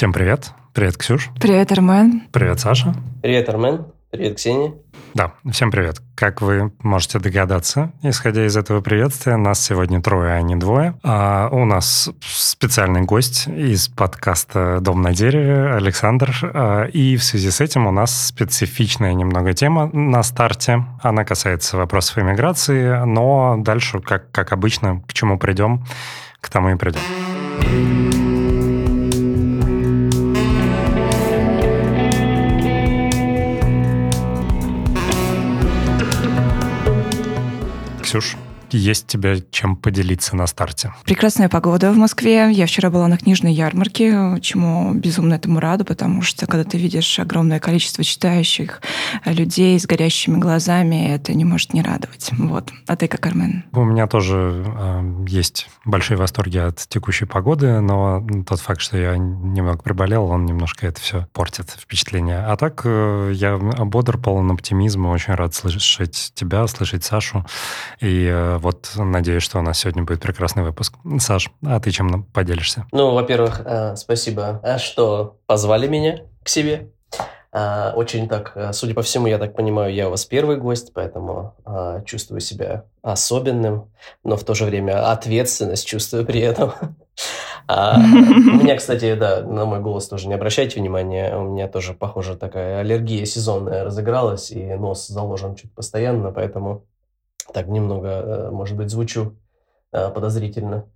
Всем привет. Привет, Ксюш. Привет, Армен. Привет, Саша. Привет, Армен. Привет, Ксения. Да, всем привет. Как вы можете догадаться, исходя из этого приветствия, нас сегодня трое, а не двое. А у нас специальный гость из подкаста «Дом на дереве» Александр. А, и в связи с этим у нас специфичная немного тема на старте. Она касается вопросов иммиграции, но дальше, как, как обычно, к чему придем, к тому и придем. Ксюш, есть тебе чем поделиться на старте? Прекрасная погода в Москве. Я вчера была на книжной ярмарке, чему безумно этому рада, потому что когда ты видишь огромное количество читающих людей с горящими глазами, это не может не радовать. Вот. А ты как, Армен? У меня тоже э, есть большие восторги от текущей погоды, но тот факт, что я немного приболел, он немножко это все портит впечатление. А так э, я бодр, полон оптимизма, очень рад слышать тебя, слышать Сашу. И э, вот надеюсь, что у нас сегодня будет прекрасный выпуск. Саш, а ты чем поделишься? Ну, во-первых, э, спасибо, а что позвали меня к себе. А, очень так, э, судя по всему, я так понимаю, я у вас первый гость, поэтому чувствую себя особенным, но в то же время ответственность чувствую при этом. А, у меня, кстати, да, на мой голос тоже не обращайте внимания, у меня тоже, похоже, такая аллергия сезонная разыгралась, и нос заложен чуть постоянно, поэтому так немного, э, может быть, звучу э, подозрительно.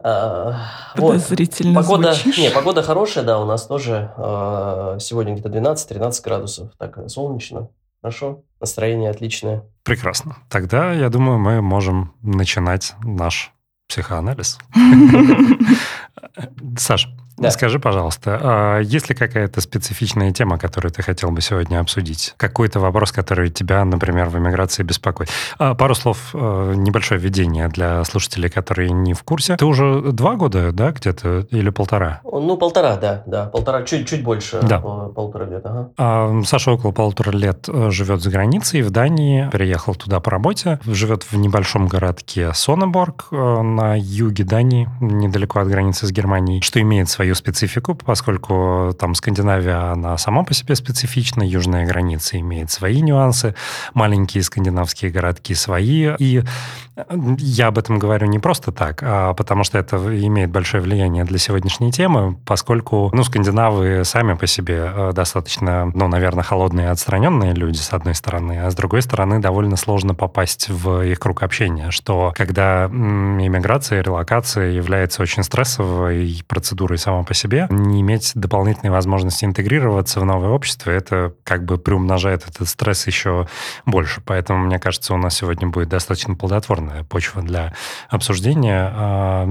А, подозрительно вот. Погода, звучишь. Не, погода хорошая, да, у нас тоже э, сегодня где-то 12-13 градусов, так солнечно, хорошо, настроение отличное. Прекрасно. Тогда, я думаю, мы можем начинать наш психоанализ. Саш, да. Скажи, пожалуйста, а есть ли какая-то специфичная тема, которую ты хотел бы сегодня обсудить? Какой-то вопрос, который тебя, например, в эмиграции беспокоит? А, пару слов, э, небольшое введение для слушателей, которые не в курсе. Ты уже два года, да, где-то, или полтора? Ну, полтора, да, да, полтора, чуть-чуть больше, да. полтора лет, ага. А, Саша около полутора лет э, живет за границей, в Дании, переехал туда по работе, живет в небольшом городке Сонеборг э, на юге Дании, недалеко от границы с Германией, что имеет свои свою специфику, поскольку там Скандинавия, она сама по себе специфична, южная граница имеет свои нюансы, маленькие скандинавские городки свои. И я об этом говорю не просто так, а потому что это имеет большое влияние для сегодняшней темы, поскольку, ну, скандинавы сами по себе э, достаточно, ну, наверное, холодные и отстраненные люди, с одной стороны, а с другой стороны, довольно сложно попасть в их круг общения, что когда иммиграция, релокация является очень стрессовой процедурой сама само по себе, не иметь дополнительной возможности интегрироваться в новое общество, это как бы приумножает этот стресс еще больше. Поэтому, мне кажется, у нас сегодня будет достаточно плодотворная почва для обсуждения. А,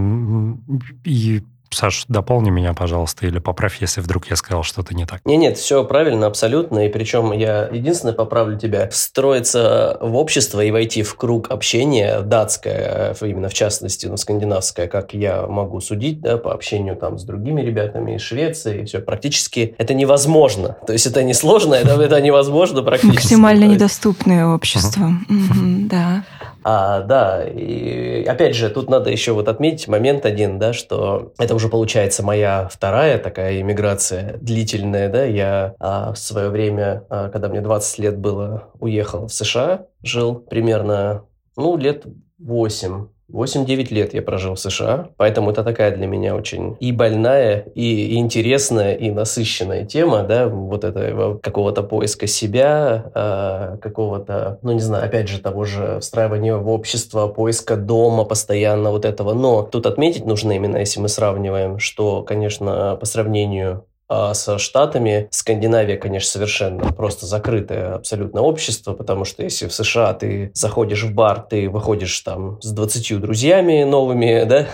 и Саш, дополни меня, пожалуйста, или поправь, если вдруг я сказал что-то не так. Нет, нет, все правильно, абсолютно. И причем я единственное поправлю тебя. Встроиться в общество и войти в круг общения датское, именно в частности, ну, скандинавское, как я могу судить, да, по общению там с другими ребятами из Швеции, и все, практически это невозможно. То есть это не сложно, это, это невозможно практически. Максимально недоступное общество. Да. А, да, и опять же, тут надо еще вот отметить момент один, да, что это уже получается моя вторая такая иммиграция длительная, да, я а, в свое время, а, когда мне 20 лет было, уехал в США, жил примерно, ну, лет 8 8-9 лет я прожил в США, поэтому это такая для меня очень и больная, и, интересная, и насыщенная тема, да, вот это какого-то поиска себя, э, какого-то, ну не знаю, опять же, того же встраивания в общество, поиска дома постоянно вот этого. Но тут отметить нужно именно, если мы сравниваем, что, конечно, по сравнению а со Штатами Скандинавия, конечно, совершенно просто закрытое абсолютно общество, потому что если в США ты заходишь в бар, ты выходишь там с 20 друзьями новыми, да,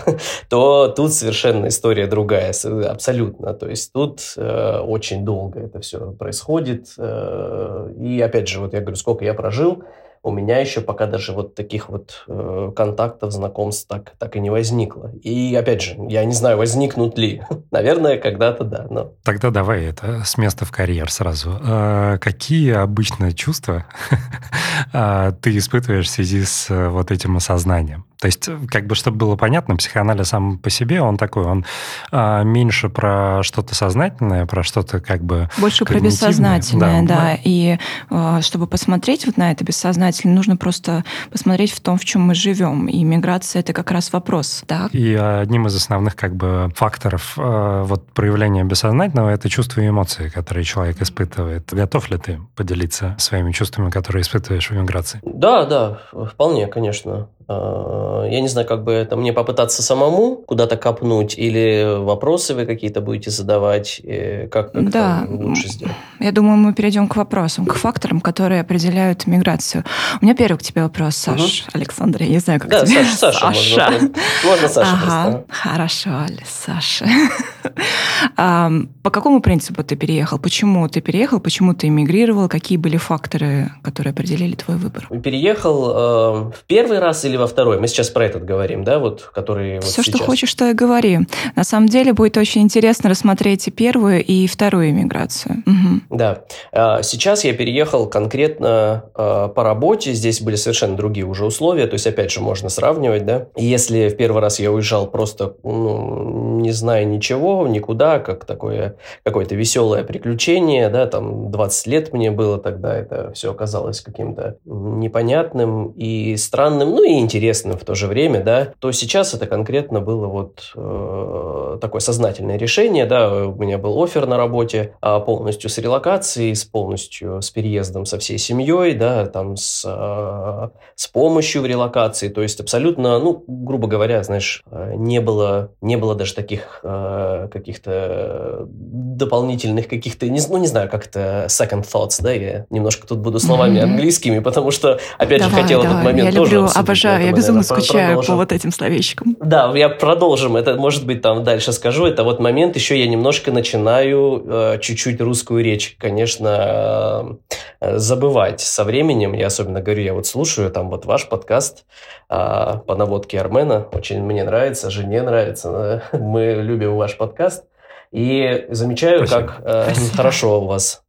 то тут совершенно история другая, абсолютно. То есть тут э, очень долго это все происходит. Э, и опять же, вот я говорю, сколько я прожил, у меня еще пока даже вот таких вот э, контактов, знакомств так, так и не возникло. И опять же, я не знаю, возникнут ли. Наверное, когда-то да. Но... Тогда давай это с места в карьер сразу. А, какие обычно чувства а, ты испытываешь в связи с вот этим осознанием? То есть, как бы, чтобы было понятно, психоанализ сам по себе, он такой, он а, меньше про что-то сознательное, про что-то как бы Больше про бессознательное, да. да. И а, чтобы посмотреть вот на это бессознательное, нужно просто посмотреть в том, в чем мы живем. И миграция — это как раз вопрос. Так? И одним из основных как бы факторов а, вот проявления бессознательного — это чувства и эмоции, которые человек испытывает. Готов ли ты поделиться своими чувствами, которые испытываешь в миграции? Да, да, вполне, конечно. А, я не знаю, как бы это мне попытаться самому куда-то копнуть, или вопросы вы какие-то будете задавать, как, как да. лучше сделать? Я думаю, мы перейдем к вопросам, к факторам, которые определяют миграцию. У меня первый к тебе вопрос, Саш. Угу. Александр, я не знаю, как да, тебе. Саша, Саша. Саша. Можно, можно Саша ага, просто. Хорошо, Саша. По какому принципу ты переехал? Почему ты переехал? Почему ты эмигрировал? Какие были факторы, которые определили твой выбор? Переехал э, в первый раз или во второй? Мы сейчас про этот говорим, да, вот, который Все, вот что хочешь, то и говори. На самом деле будет очень интересно рассмотреть и первую, и вторую эмиграцию. Угу. Да. А, сейчас я переехал конкретно э, по работе. Здесь были совершенно другие уже условия. То есть, опять же, можно сравнивать, да. Если в первый раз я уезжал просто, ну, не зная ничего, никуда, как такое какое-то веселое приключение, да, там 20 лет мне было тогда, это все оказалось каким-то непонятным и странным, ну и интересным в то же время, да, то сейчас это конкретно было вот э, такое сознательное решение, да, у меня был офер на работе а полностью с релокацией, с полностью с переездом со всей семьей, да, там с, э, с помощью в релокации, то есть абсолютно, ну, грубо говоря, знаешь, э, не было, не было даже таких э, каких-то дополнительных каких-то, не, ну, не знаю, как это second thoughts, да, я немножко тут буду словами английскими, потому что, опять давай, же, хотел давай. этот момент я тоже люблю, обожаю, я безумно скучаю продолжим. по вот этим словечкам. Да, я продолжим, это, может быть, там дальше скажу, это вот момент, еще я немножко начинаю э, чуть-чуть русскую речь, конечно, э, забывать со временем, я особенно говорю, я вот слушаю там вот ваш подкаст э, по наводке Армена, очень мне нравится, жене нравится, мы любим ваш подкаст, и замечаю, Спасибо. как э, хорошо у вас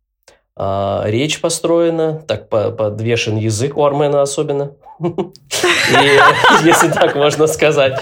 э, речь построена, так по подвешен язык у Армена особенно. Если так можно сказать.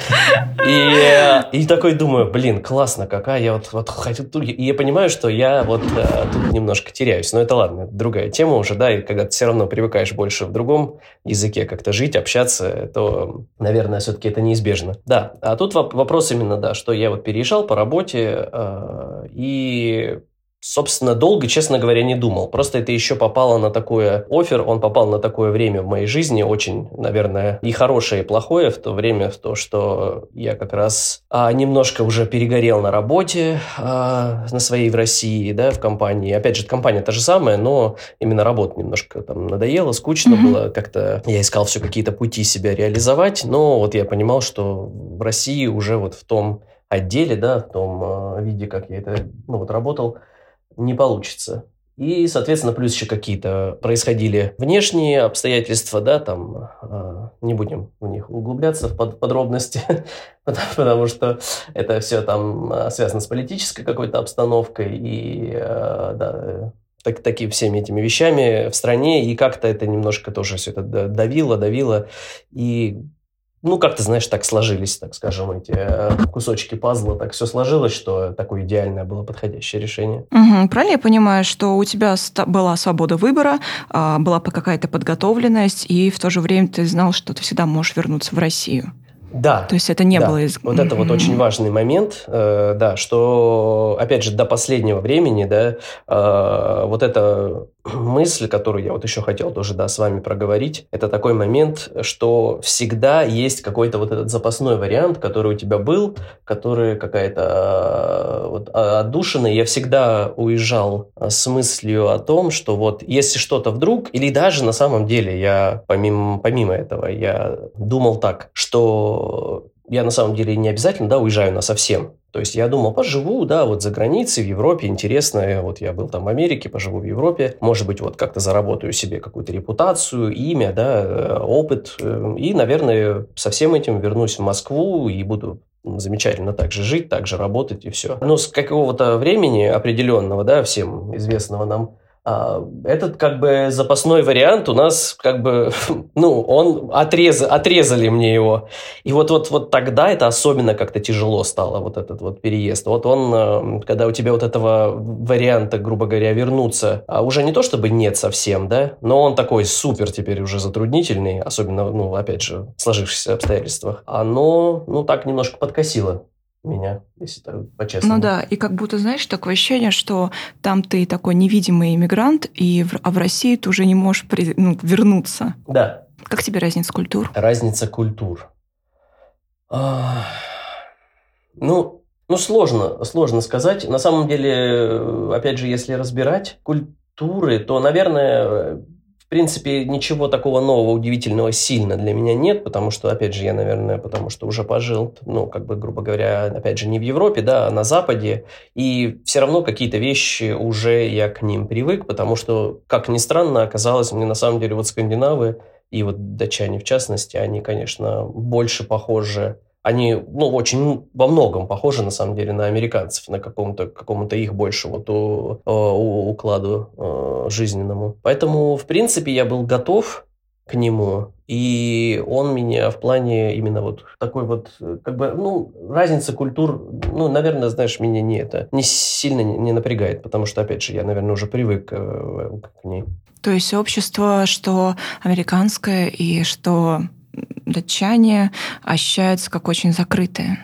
И такой думаю, блин, классно, какая я вот вот хочу... И я понимаю, что я вот э, тут немножко теряюсь. Но это ладно, другая тема уже, да, и когда ты все равно привыкаешь больше в другом языке как-то жить, общаться, то, наверное, все-таки это неизбежно. Да, а тут вопрос именно, да, что я вот переезжал по работе, э, и Собственно, долго, честно говоря, не думал. Просто это еще попало на такое офер, он попал на такое время в моей жизни, очень, наверное, и хорошее, и плохое в то время, в то, что я как раз а, немножко уже перегорел на работе а, на своей в России, да, в компании. Опять же, компания та же самая, но именно работа немножко там надоела, скучно mm-hmm. было, как-то я искал все какие-то пути себя реализовать, но вот я понимал, что в России уже вот в том отделе, да, в том э, виде, как я это, ну, вот работал, не получится. И, соответственно, плюс еще какие-то происходили внешние обстоятельства, да, там, э, не будем в них углубляться в под подробности, потому, что это все там а, связано с политической какой-то обстановкой и, э, да, так, такими всеми этими вещами в стране, и как-то это немножко тоже все это давило, давило, и ну, как-то, знаешь, так сложились, так скажем, эти э, кусочки пазла, так все сложилось, что такое идеальное было подходящее решение. Угу. Правильно я понимаю, что у тебя была свобода выбора, а, была какая-то подготовленность, и в то же время ты знал, что ты всегда можешь вернуться в Россию? Да. То есть это не да. было... Из... Вот это вот очень важный момент, э, да, что, опять же, до последнего времени, да, э, вот эта мысль, которую я вот еще хотел тоже, да, с вами проговорить, это такой момент, что всегда есть какой-то вот этот запасной вариант, который у тебя был, который какая-то э, вот отдушина. Я всегда уезжал с мыслью о том, что вот если что-то вдруг, или даже на самом деле я помимо, помимо этого, я думал так, что я на самом деле не обязательно, да, уезжаю на совсем. То есть я думал, поживу, да, вот за границей, в Европе, интересно, вот я был там в Америке, поживу в Европе, может быть, вот как-то заработаю себе какую-то репутацию, имя, да, э, опыт, э, и, наверное, со всем этим вернусь в Москву и буду замечательно так же жить, так же работать и все. Но с какого-то времени определенного, да, всем известного нам, этот как бы запасной вариант у нас как бы, ну, он отрез, отрезали мне его. И вот, вот, вот тогда это особенно как-то тяжело стало, вот этот вот переезд. Вот он, э, когда у тебя вот этого варианта, грубо говоря, вернуться, а уже не то чтобы нет совсем, да, но он такой супер теперь уже затруднительный, особенно, ну, опять же, в сложившихся обстоятельствах, оно, ну, так немножко подкосило меня, если так по-честному. Ну да, и как будто, знаешь, такое ощущение, что там ты такой невидимый иммигрант, и в, а в России ты уже не можешь при, ну, вернуться. Да. Как тебе разница культур? Разница культур. А, ну, ну, сложно, сложно сказать. На самом деле, опять же, если разбирать культуры, то, наверное, принципе, ничего такого нового, удивительного сильно для меня нет, потому что, опять же, я, наверное, потому что уже пожил, ну, как бы, грубо говоря, опять же, не в Европе, да, а на Западе, и все равно какие-то вещи уже я к ним привык, потому что, как ни странно, оказалось, мне на самом деле вот скандинавы и вот датчане в частности, они, конечно, больше похожи они, ну, очень во многом похожи, на самом деле, на американцев, на каком-то какому-то их больше вот у, у, укладу э, жизненному. Поэтому, в принципе, я был готов к нему, и он меня в плане именно вот такой вот, как бы, ну, разница культур, ну, наверное, знаешь, меня не это, не сильно не напрягает, потому что, опять же, я, наверное, уже привык э, к ней. То есть общество, что американское и что датчане ощущаются как очень закрытые,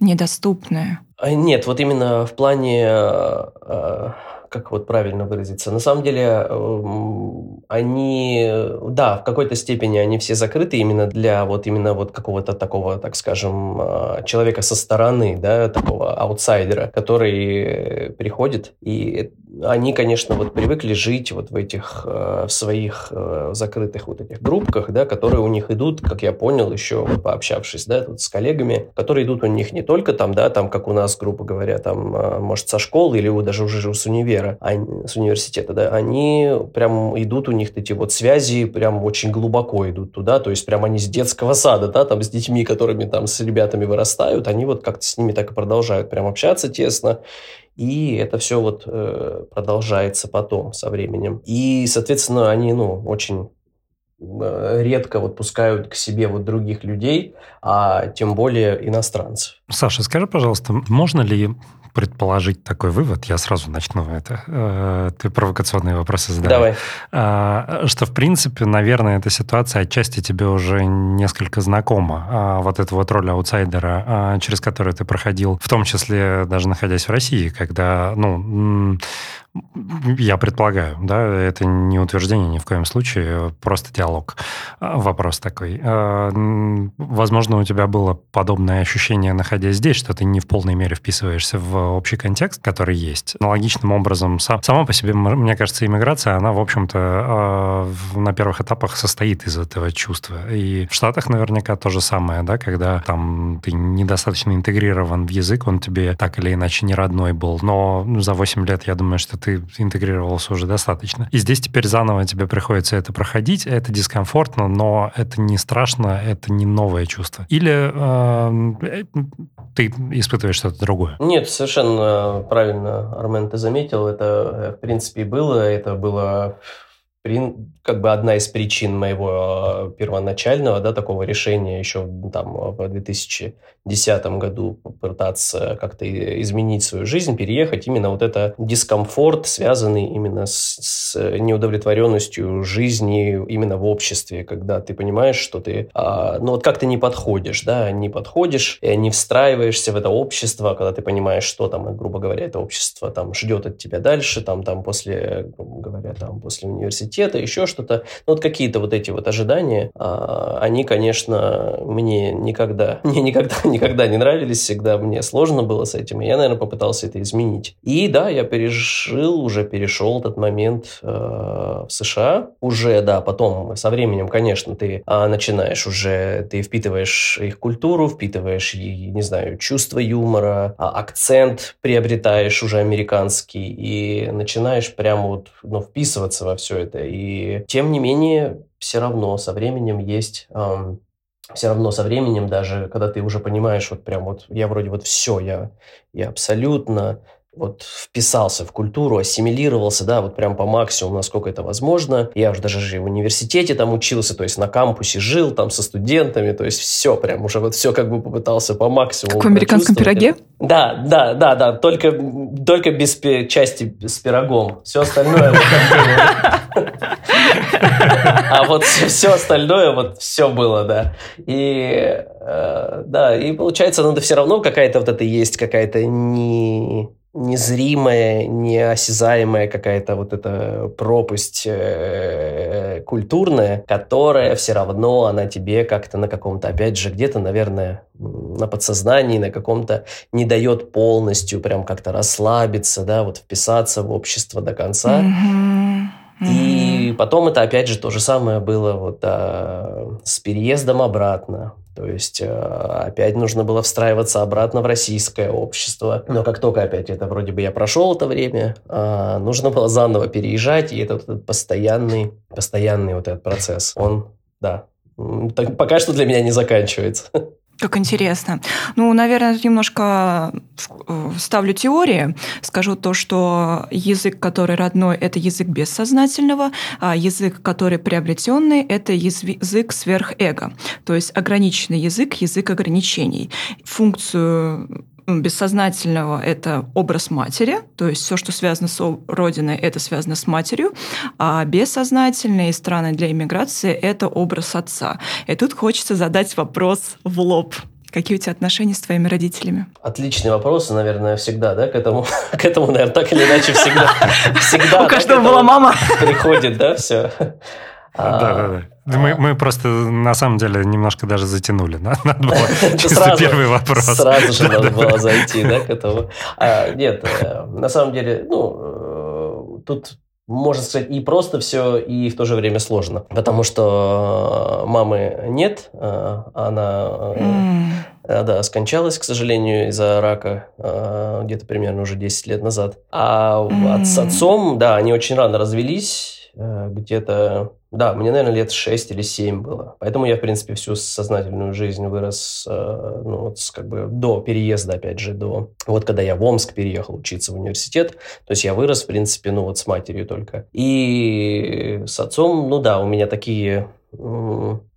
недоступные. А, нет, вот именно в плане, э, э, как вот правильно выразиться, на самом деле эм, они, да, в какой-то степени они все закрыты именно для вот именно вот какого-то такого, так скажем, э, человека со стороны, да, такого аутсайдера, который приходит и они, конечно, вот привыкли жить вот в этих, э, в своих э, закрытых вот этих группках, да, которые у них идут, как я понял, еще вот пообщавшись, да, тут с коллегами, которые идут у них не только там, да, там, как у нас, грубо говоря, там, э, может, со школы или даже уже с универа, а, с университета, да, они прям идут, у них эти вот связи прям очень глубоко идут туда, то есть прям они с детского сада, да, там, с детьми, которыми там, с ребятами вырастают, они вот как-то с ними так и продолжают прям общаться тесно, и это все вот э, продолжается потом со временем. И, соответственно, они, ну, очень э, редко вот пускают к себе вот других людей, а тем более иностранцев. Саша, скажи, пожалуйста, можно ли предположить такой вывод, я сразу начну это. Э, ты провокационные вопросы задавай. Давай. А, что, в принципе, наверное, эта ситуация отчасти тебе уже несколько знакома. А, вот эта вот роль аутсайдера, а, через которую ты проходил, в том числе даже находясь в России, когда, ну, я предполагаю, да, это не утверждение ни в коем случае, просто диалог. Вопрос такой. Возможно, у тебя было подобное ощущение, находясь здесь, что ты не в полной мере вписываешься в общий контекст, который есть. Аналогичным образом, сам, сама по себе, мне кажется, иммиграция, она, в общем-то, на первых этапах состоит из этого чувства. И в Штатах наверняка то же самое, да, когда там ты недостаточно интегрирован в язык, он тебе так или иначе не родной был. Но за 8 лет, я думаю, что ты интегрировался уже достаточно. И здесь теперь заново тебе приходится это проходить. Это дискомфортно, но это не страшно, это не новое чувство. Или э, ты испытываешь что-то другое? Нет, совершенно правильно, Армен, ты заметил. Это, э, в принципе, было. Это было как бы одна из причин моего а, первоначального, да, такого решения еще там в 2010 году попытаться как-то изменить свою жизнь, переехать, именно вот это дискомфорт, связанный именно с, с неудовлетворенностью жизни именно в обществе, когда ты понимаешь, что ты, а, ну вот как ты не подходишь, да, не подходишь, не встраиваешься в это общество, когда ты понимаешь, что там, грубо говоря, это общество там ждет от тебя дальше, там, там после, грубо говоря, там после университета, еще что-то. Ну, вот какие-то вот эти вот ожидания, а, они, конечно, мне никогда, мне никогда, никогда не нравились, всегда мне сложно было с этим, и я, наверное, попытался это изменить. И да, я пережил, уже перешел этот момент э, в США, уже, да, потом со временем, конечно, ты а, начинаешь уже, ты впитываешь их культуру, впитываешь, не знаю, чувство юмора, а, акцент приобретаешь уже американский, и начинаешь прямо вот, ну, вписываться во все это, и тем не менее, все равно со временем есть... Эм, все равно со временем, даже когда ты уже понимаешь, вот прям вот я вроде вот все, я, я абсолютно вот вписался в культуру, ассимилировался, да, вот прям по максимуму, насколько это возможно. Я уже даже же в университете там учился, то есть на кампусе жил там со студентами, то есть все прям уже вот все как бы попытался по максимуму. Как в американском пироге? Да, да, да, да, только, только без части с пирогом. Все остальное А вот все остальное, вот все было, да. И э, да, и получается, надо все равно какая-то вот это есть, какая-то не незримая, неосязаемая какая-то вот эта пропасть э, культурная, которая все равно, она тебе как-то на каком-то, опять же, где-то, наверное, на подсознании, на каком-то не дает полностью прям как-то расслабиться, да, вот вписаться в общество до конца. Mm-hmm. И потом это опять же то же самое было вот а, с переездом обратно. То есть э, опять нужно было встраиваться обратно в российское общество. Но как только опять это вроде бы я прошел это время, а, нужно было заново переезжать, и этот, этот постоянный, постоянный вот этот процесс, он, да, пока что для меня не заканчивается. Как интересно. Ну, наверное, немножко э, ставлю теории. Скажу то, что язык, который родной, это язык бессознательного, а язык, который приобретенный, это язык сверхэго. То есть ограниченный язык, язык ограничений. Функцию бессознательного – это образ матери, то есть все, что связано с родиной, это связано с матерью, а бессознательные страны для иммиграции – это образ отца. И тут хочется задать вопрос в лоб. Какие у тебя отношения с твоими родителями? Отличный вопрос, наверное, всегда, да, к этому, к этому, наверное, так или иначе всегда, всегда. У каждого была мама. Приходит, да, все. Да, да, да. Мы, мы просто на самом деле немножко даже затянули. Надо было сразу, первый вопрос. Сразу же надо было зайти да, к этому. А, нет, э, на самом деле, ну, э, тут можно сказать, и просто все, и в то же время сложно. Потому что мамы нет, э, она mm. да, скончалась, к сожалению, из-за рака где-то примерно уже 10 лет назад. А mm. с отцом, да, они очень рано развелись, где-то да, мне, наверное, лет 6 или 7 было. Поэтому я, в принципе, всю сознательную жизнь вырос, э, ну, вот, как бы до переезда, опять же, до... Вот когда я в Омск переехал учиться в университет, то есть я вырос, в принципе, ну, вот с матерью только. И с отцом, ну да, у меня такие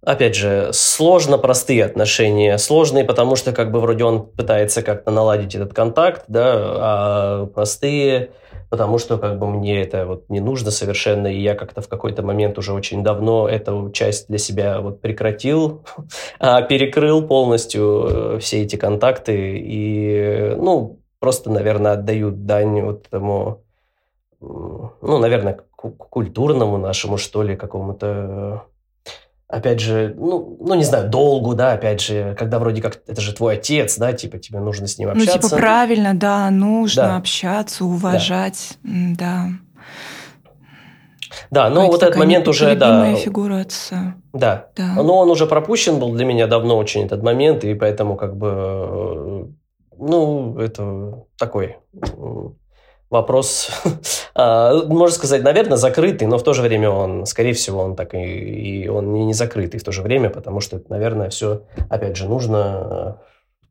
опять же, сложно простые отношения. Сложные, потому что как бы вроде он пытается как-то наладить этот контакт, да, а простые потому что как бы мне это вот не нужно совершенно, и я как-то в какой-то момент уже очень давно эту часть для себя вот прекратил, а перекрыл полностью э, все эти контакты, и, ну, просто, наверное, отдаю дань вот этому, ну, наверное, культурному нашему, что ли, какому-то опять же, ну, ну, не знаю, долгу, да, опять же, когда вроде как это же твой отец, да, типа тебе нужно с ним общаться. Ну, типа правильно, да, нужно да. общаться, уважать, да. Да, но вот этот момент уже, да. фигура отца. Да. да. Но он уже пропущен был для меня давно очень этот момент, и поэтому как бы, э, ну, это такой вопрос, а, можно сказать, наверное, закрытый, но в то же время он, скорее всего, он так и, и он не, закрытый в то же время, потому что это, наверное, все, опять же, нужно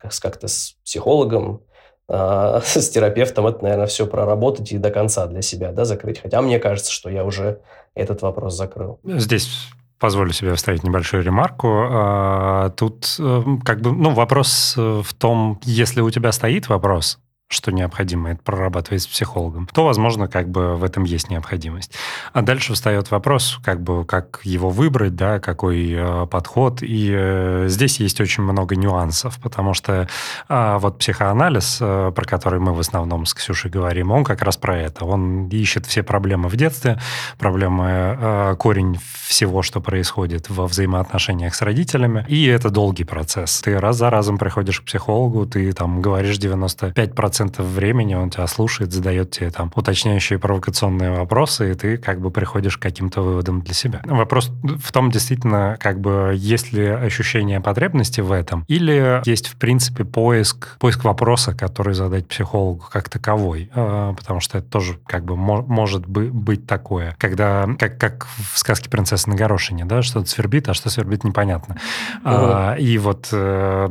э, как-то с психологом, а, с терапевтом это, наверное, все проработать и до конца для себя, да, закрыть. Хотя мне кажется, что я уже этот вопрос закрыл. Здесь позволю себе вставить небольшую ремарку. А, тут э, как бы, ну, вопрос в том, если у тебя стоит вопрос, что необходимо это прорабатывать с психологом, то, возможно, как бы в этом есть необходимость. А дальше встает вопрос, как бы, как его выбрать, да, какой э, подход. И э, здесь есть очень много нюансов, потому что э, вот психоанализ, э, про который мы в основном с Ксюшей говорим, он как раз про это. Он ищет все проблемы в детстве, проблемы, э, корень всего, что происходит во взаимоотношениях с родителями. И это долгий процесс. Ты раз за разом приходишь к психологу, ты там говоришь 95% 10% времени он тебя слушает, задает тебе там уточняющие провокационные вопросы, и ты как бы приходишь к каким-то выводам для себя. Вопрос в том, действительно, как бы есть ли ощущение потребности в этом, или есть, в принципе, поиск, поиск вопроса, который задать психологу как таковой, а, потому что это тоже как бы может быть такое, когда, как, как в сказке «Принцесса на горошине», да, что-то свербит, а что свербит, непонятно. Uh-huh. А, и вот э,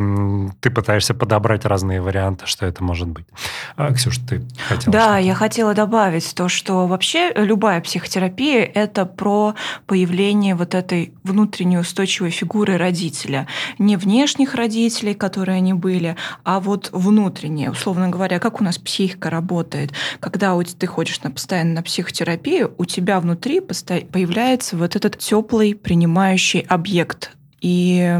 ты пытаешься подобрать разные варианты, что это может быть. А, Ксюш, ты хотела Да, я хотела добавить то, что вообще любая психотерапия – это про появление вот этой внутренней устойчивой фигуры родителя. Не внешних родителей, которые они были, а вот внутренние. Условно говоря, как у нас психика работает. Когда ты ходишь на, постоянно на психотерапию, у тебя внутри появляется вот этот теплый принимающий объект и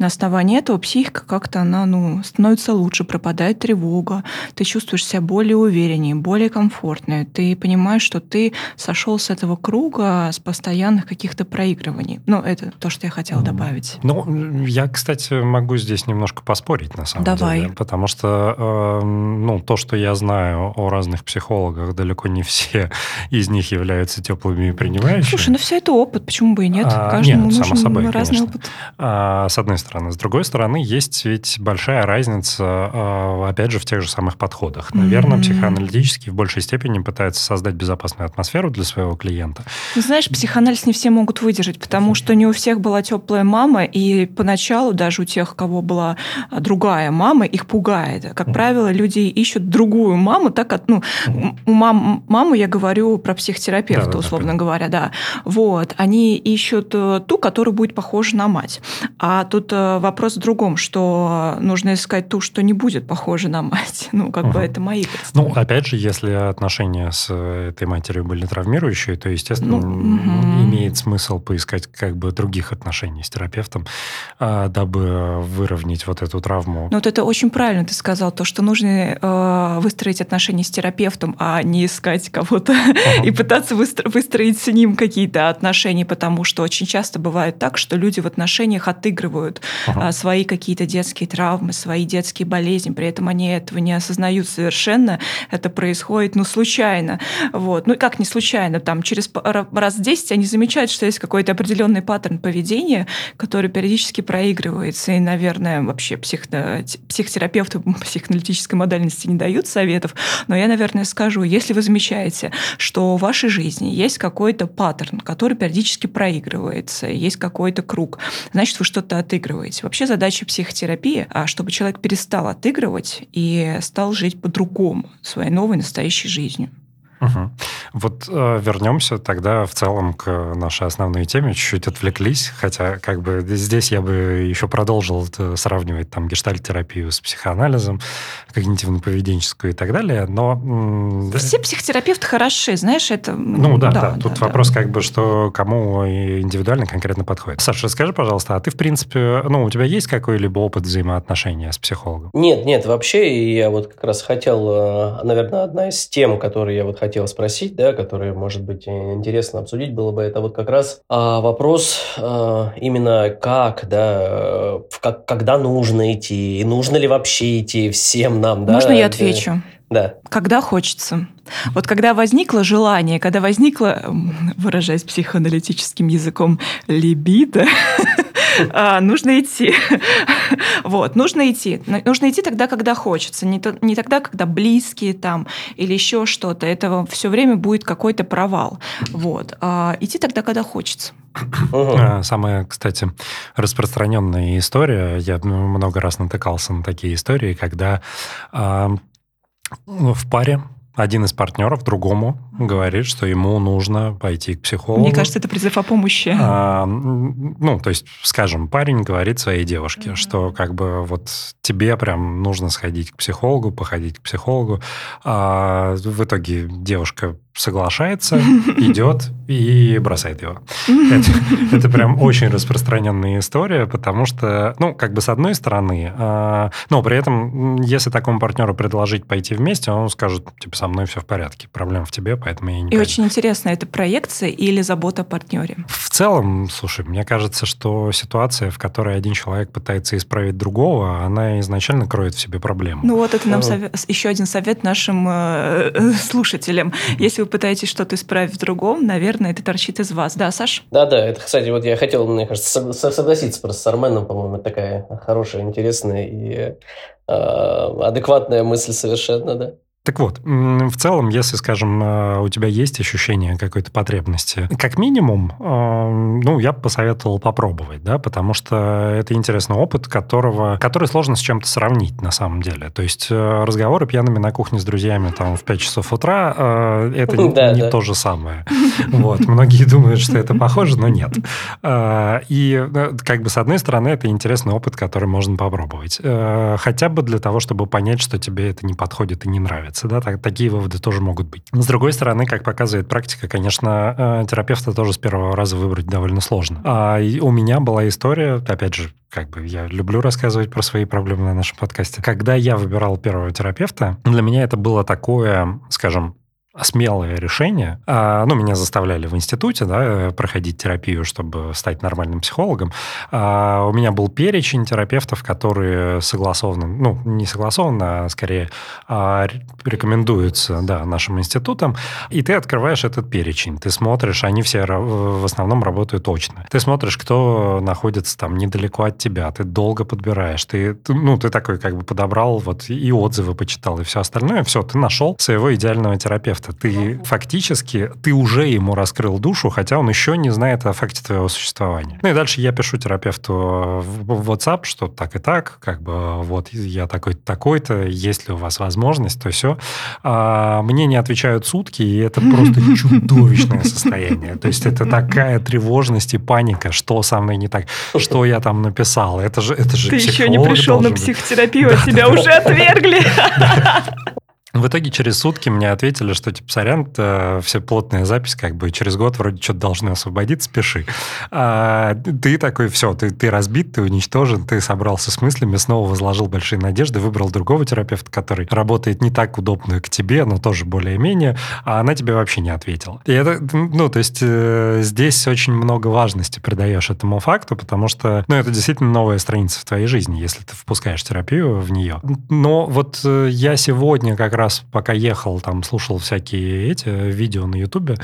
на основании этого психика как-то она ну, становится лучше, пропадает тревога, ты чувствуешь себя более увереннее, более комфортнее, ты понимаешь, что ты сошел с этого круга, с постоянных каких-то проигрываний. Ну, это то, что я хотела добавить. Ну, я, кстати, могу здесь немножко поспорить, на самом Давай. деле. Потому что, э, ну, то, что я знаю о разных психологах, далеко не все из них являются теплыми и принимающими. Слушай, ну все это опыт, почему бы и нет? А, Каждому нет, нужен само собой, разный конечно. опыт. А, с одной стороны. С другой стороны, есть ведь большая разница, а, опять же, в тех же самых подходах. Наверное, Мгм. психоаналитически в большей степени пытаются создать безопасную атмосферу для своего клиента. Ну, знаешь, психоанализ не все могут выдержать, потому что не у всех была теплая мама, и поначалу даже у тех, у кого была а, другая мама, их пугает. Как Мгм. правило, люди ищут другую маму, так как, ну, у мам, маму я говорю про психотерапевта, Да-да-да, условно понятно. говоря, да. Вот, они ищут э, ту, которая будет похожа на мать. А тут э, вопрос в другом, что нужно искать ту, что не будет похожа на мать. Ну, как бы Мгм. это мои Ну, опять же, если отношения с э, этой матерью были травмирующие, то, естественно, Ну, мгм. имеет смысл поискать как бы других отношений с терапевтом, а, дабы выровнять вот эту травму. Ну, вот это очень правильно ты сказал, то, что нужно э, выстроить отношения с терапевтом, а не искать кого-то Ага. и пытаться выстро- выстроить с ним какие-то отношения, потому что очень часто бывает так, что люди в отношениях отыгрывают Ага. а, свои какие-то детские травмы, свои детские болезни, при этом они этого не осознают совершенно, это происходит, ну, случайно, вот, ну, как не случайно, там, через раз в 10 они замечают, что есть какой-то определенный паттерн поведения, который периодически проигрывается, и, наверное, вообще т- психотерапевты психоаналитической модальности не дают советов, но я, наверное, скажу, если вы замечаете, что в вашей жизни есть какой-то паттерн, который периодически проигрывается, есть какой-то круг, значит, вы что-то отыгрываете. Вообще задача психотерапии, а, чтобы человек перестал отыгрывать и стал жить по-другому, своей новой настоящей жизнью. Мгм. Вот э, вернемся тогда в целом к нашей основной теме. Чуть-чуть отвлеклись, хотя как бы здесь я бы еще продолжил это сравнивать там гештальт-терапию с психоанализом, когнитивно-поведенческую и так далее, но... да, Все психотерапевты хороши, знаешь, это... Ну да, да, тут вопрос как бы, что кому индивидуально конкретно подходит. Саша, расскажи, пожалуйста, а ты, в принципе, ну, у тебя есть какой-либо опыт взаимоотношения с психологом? Нет, нет, вообще, и я вот как раз хотел, э, наверное, одна из тем, которые я вот хотел спросить, да, которые, может быть, интересно обсудить было бы, это вот как раз а, вопрос а, именно как, да, в как, когда нужно идти, и нужно ли вообще идти всем нам, да? Можно я отвечу? Да. Когда хочется. Вот когда возникло желание, когда возникло, выражаясь психоаналитическим языком, либидо, нужно идти. Вот, нужно идти. Нужно идти тогда, когда хочется, не, то- не тогда, когда близкие там или еще что-то. Это все время будет какой-то провал. Вот. А идти тогда, когда хочется. А, Самая, кстати, распространенная история, я ну, много раз натыкался на такие истории, когда а, ну, в паре один из партнеров другому говорит, что ему нужно пойти к психологу. Мне кажется, это призыв о помощи. А, ну, то есть, скажем, парень говорит своей девушке, Мгм. что как бы вот тебе прям нужно сходить к психологу, походить к психологу. А в итоге девушка соглашается, идет и бросает его. Это, это прям очень распространенная история, потому что, ну, как бы с одной стороны, а, но при этом, если такому партнеру предложить пойти вместе, он скажет, типа, со мной все в порядке, проблем в тебе, поэтому я не И пойду». очень интересно, это проекция или забота о партнере? В целом, слушай, мне кажется, что ситуация, в которой один человек пытается исправить другого, она изначально кроет в себе проблему. Ну вот это нам Мгм. совет- еще один совет нашим э, э, слушателям. Если вы пытаетесь что-то исправить в другом, наверное, это торчит из вас. Да, Саш? Да, да, это, кстати, вот я хотел, мне кажется, сог- со- согласиться просто с Арменом, по-моему, такая хорошая, интересная и э, адекватная мысль совершенно, да. Так вот, в целом, если, скажем, э, у тебя есть ощущение какой-то потребности, как минимум, э, ну, я бы посоветовал попробовать, да, потому что это интересный опыт, которого, который сложно с чем-то сравнить на самом деле. То есть э, разговоры пьяными на кухне с друзьями там в 5 часов утра, это не то же самое. Вот, многие думают, что это похоже, но нет. И как бы с одной стороны, это интересный опыт, который можно попробовать. Хотя бы для того, чтобы понять, что тебе это не подходит и не нравится нравится, да, так, такие выводы тоже могут быть. С другой стороны, как показывает практика, конечно, э, терапевта тоже с первого раза выбрать довольно сложно. А у меня была история, опять же, как бы я люблю рассказывать про свои проблемы на нашем подкасте. Когда я выбирал первого терапевта, для меня это было такое, скажем, смелое решение. А, ну, меня заставляли в институте да, проходить терапию, чтобы стать нормальным психологом. А, у меня был перечень терапевтов, которые согласованы, ну, не согласованно, а скорее а, рекомендуются да, нашим институтам. И ты открываешь этот перечень. Ты смотришь, они все в основном работают точно. Ты смотришь, кто находится там недалеко от тебя. Ты долго подбираешь. Ты, ну, ты такой как бы подобрал вот и отзывы почитал, и все остальное. Все, ты нашел своего идеального терапевта терапевта. Ты фактически, ты уже ему раскрыл душу, хотя он еще не знает о факте твоего существования. Ну и дальше я пишу терапевту в WhatsApp, что так и так, как бы вот я такой-то, такой-то, есть ли у вас возможность, то все. А мне не отвечают сутки, и это просто чудовищное состояние. То есть это такая тревожность и паника, что со мной не так, что я там написал. Это же, это же Ты еще не пришел на психотерапию, а тебя уже отвергли. В итоге через сутки мне ответили, что, типа, сорян, все плотная запись, как бы через год вроде что-то должны освободиться, пиши. А ты такой, все, ты, ты разбит, ты уничтожен, ты собрался с мыслями, снова возложил большие надежды, выбрал другого терапевта, который работает не так удобно к тебе, но тоже более-менее, а она тебе вообще не ответила. И это, ну, то есть э, здесь очень много важности придаешь этому факту, потому что, ну, это действительно новая страница в твоей жизни, если ты впускаешь терапию в нее. Но вот э, я сегодня как раз пока ехал, там, слушал всякие эти видео на Ютубе,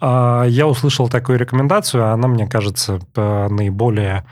а, я услышал такую рекомендацию, она, мне кажется, наиболее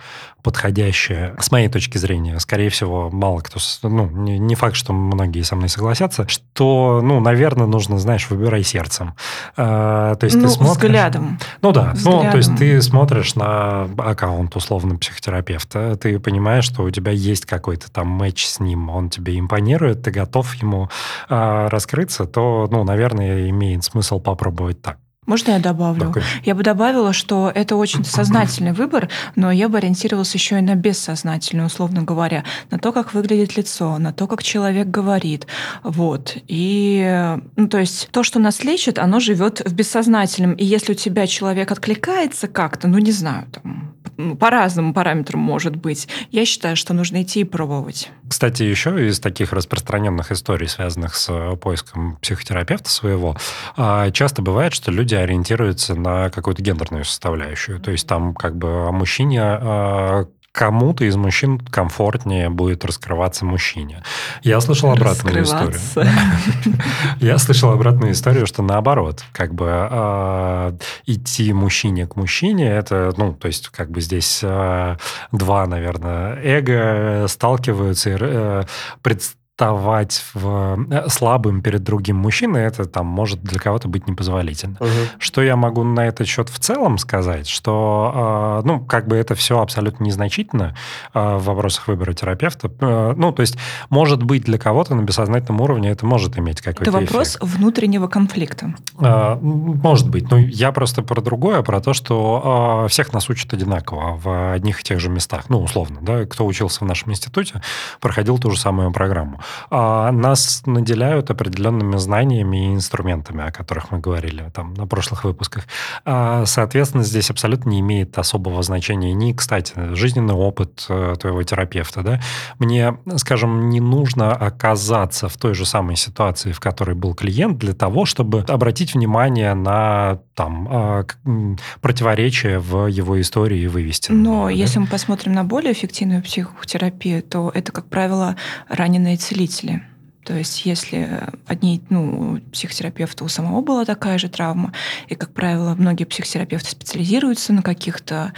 подходящая, с моей точки зрения, скорее всего, мало кто, ну, не, не факт, что многие со мной согласятся, что, ну, наверное, нужно, знаешь, выбирай сердцем. А, то есть ну, ты смотришь... взглядом. Ну да, взглядом. ну, то есть ты смотришь на аккаунт условно психотерапевта, ты понимаешь, что у тебя есть какой-то там матч с ним, он тебе импонирует, ты готов ему а, раскрыться, то, ну, наверное, имеет смысл попробовать так. Можно я добавлю? Okay. Я бы добавила, что это очень сознательный выбор, но я бы ориентировалась еще и на бессознательный, условно говоря, на то, как выглядит лицо, на то, как человек говорит. Вот. И, ну, то есть то, что нас лечит, оно живет в бессознательном. И если у тебя человек откликается как-то, ну, не знаю, там, ну, по разным параметрам может быть, я считаю, что нужно идти и пробовать. Кстати, еще из таких распространенных историй, связанных с э, поиском психотерапевта своего, а, часто бывает, что люди ориентируются на какую-то гендерную составляющую. То есть там как бы о мужчине а, кому-то из мужчин комфортнее будет раскрываться мужчине. Я слышал обратную историю. Я слышал обратную историю, что наоборот, как бы э, идти мужчине к мужчине, это, ну, то есть как бы здесь э, два, наверное, эго сталкиваются и э, вставать в, э, слабым перед другим мужчиной, это там может для кого-то быть непозволительно. Угу. Что я могу на этот счет в целом сказать, что, э, ну, как бы это все абсолютно незначительно э, в вопросах выбора терапевта. Э, ну, то есть, может быть, для кого-то на бессознательном уровне это может иметь какой-то Это вопрос эффект. внутреннего конфликта. Э, может быть. Но я просто про другое, про то, что э, всех нас учат одинаково в одних и тех же местах. Ну, условно, да, кто учился в нашем институте, проходил ту же самую программу. А, нас наделяют определенными знаниями и инструментами, о которых мы говорили там на прошлых выпусках. А, соответственно, здесь абсолютно не имеет особого значения ни, кстати, жизненный опыт э, твоего терапевта. Да? Мне, скажем, не нужно оказаться в той же самой ситуации, в которой был клиент, для того, чтобы обратить внимание на там, а, противоречия в его истории и вывести. Но да? если мы посмотрим на более эффективную психотерапию, то это, как правило, раненые целители. То есть если одни, ну, психотерапевта у самого была такая же травма, и, как правило, многие психотерапевты специализируются на каких-то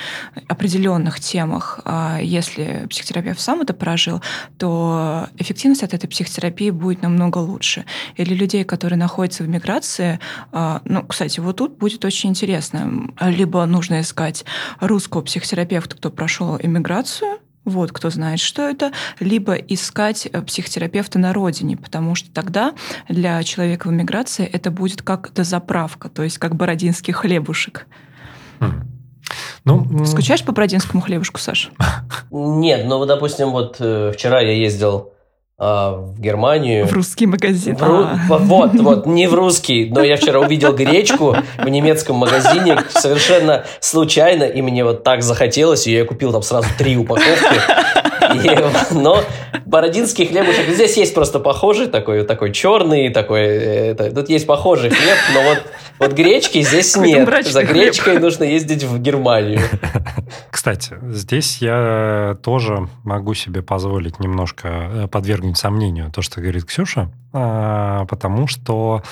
определенных темах, а если психотерапевт сам это прожил, то эффективность от этой психотерапии будет намного лучше. Или людей, которые находятся в миграции, а, ну, кстати, вот тут будет очень интересно. Либо нужно искать русского психотерапевта, кто прошел иммиграцию, вот, кто знает, что это, либо искать э, психотерапевта на родине, потому что тогда для человека в эмиграции это будет как дозаправка, то есть как бородинский хлебушек. Ну, Скучаешь по бородинскому хлебушку, Саша? Нет, ну, допустим, вот э, вчера я ездил в Германию. В русский магазин. В а. Вот, вот, не в русский, но я вчера увидел гречку в немецком магазине совершенно случайно, и мне вот так захотелось, и я купил там сразу три упаковки. И, но бородинский хлебушек, здесь есть просто похожий такой, такой черный, такой, это, тут есть похожий хлеб, но вот, вот гречки здесь нет. За гречкой нужно ездить в Германию. Кстати, здесь я тоже могу себе позволить немножко э, подвергнуть сомнению то, что говорит Ксюша, а, потому что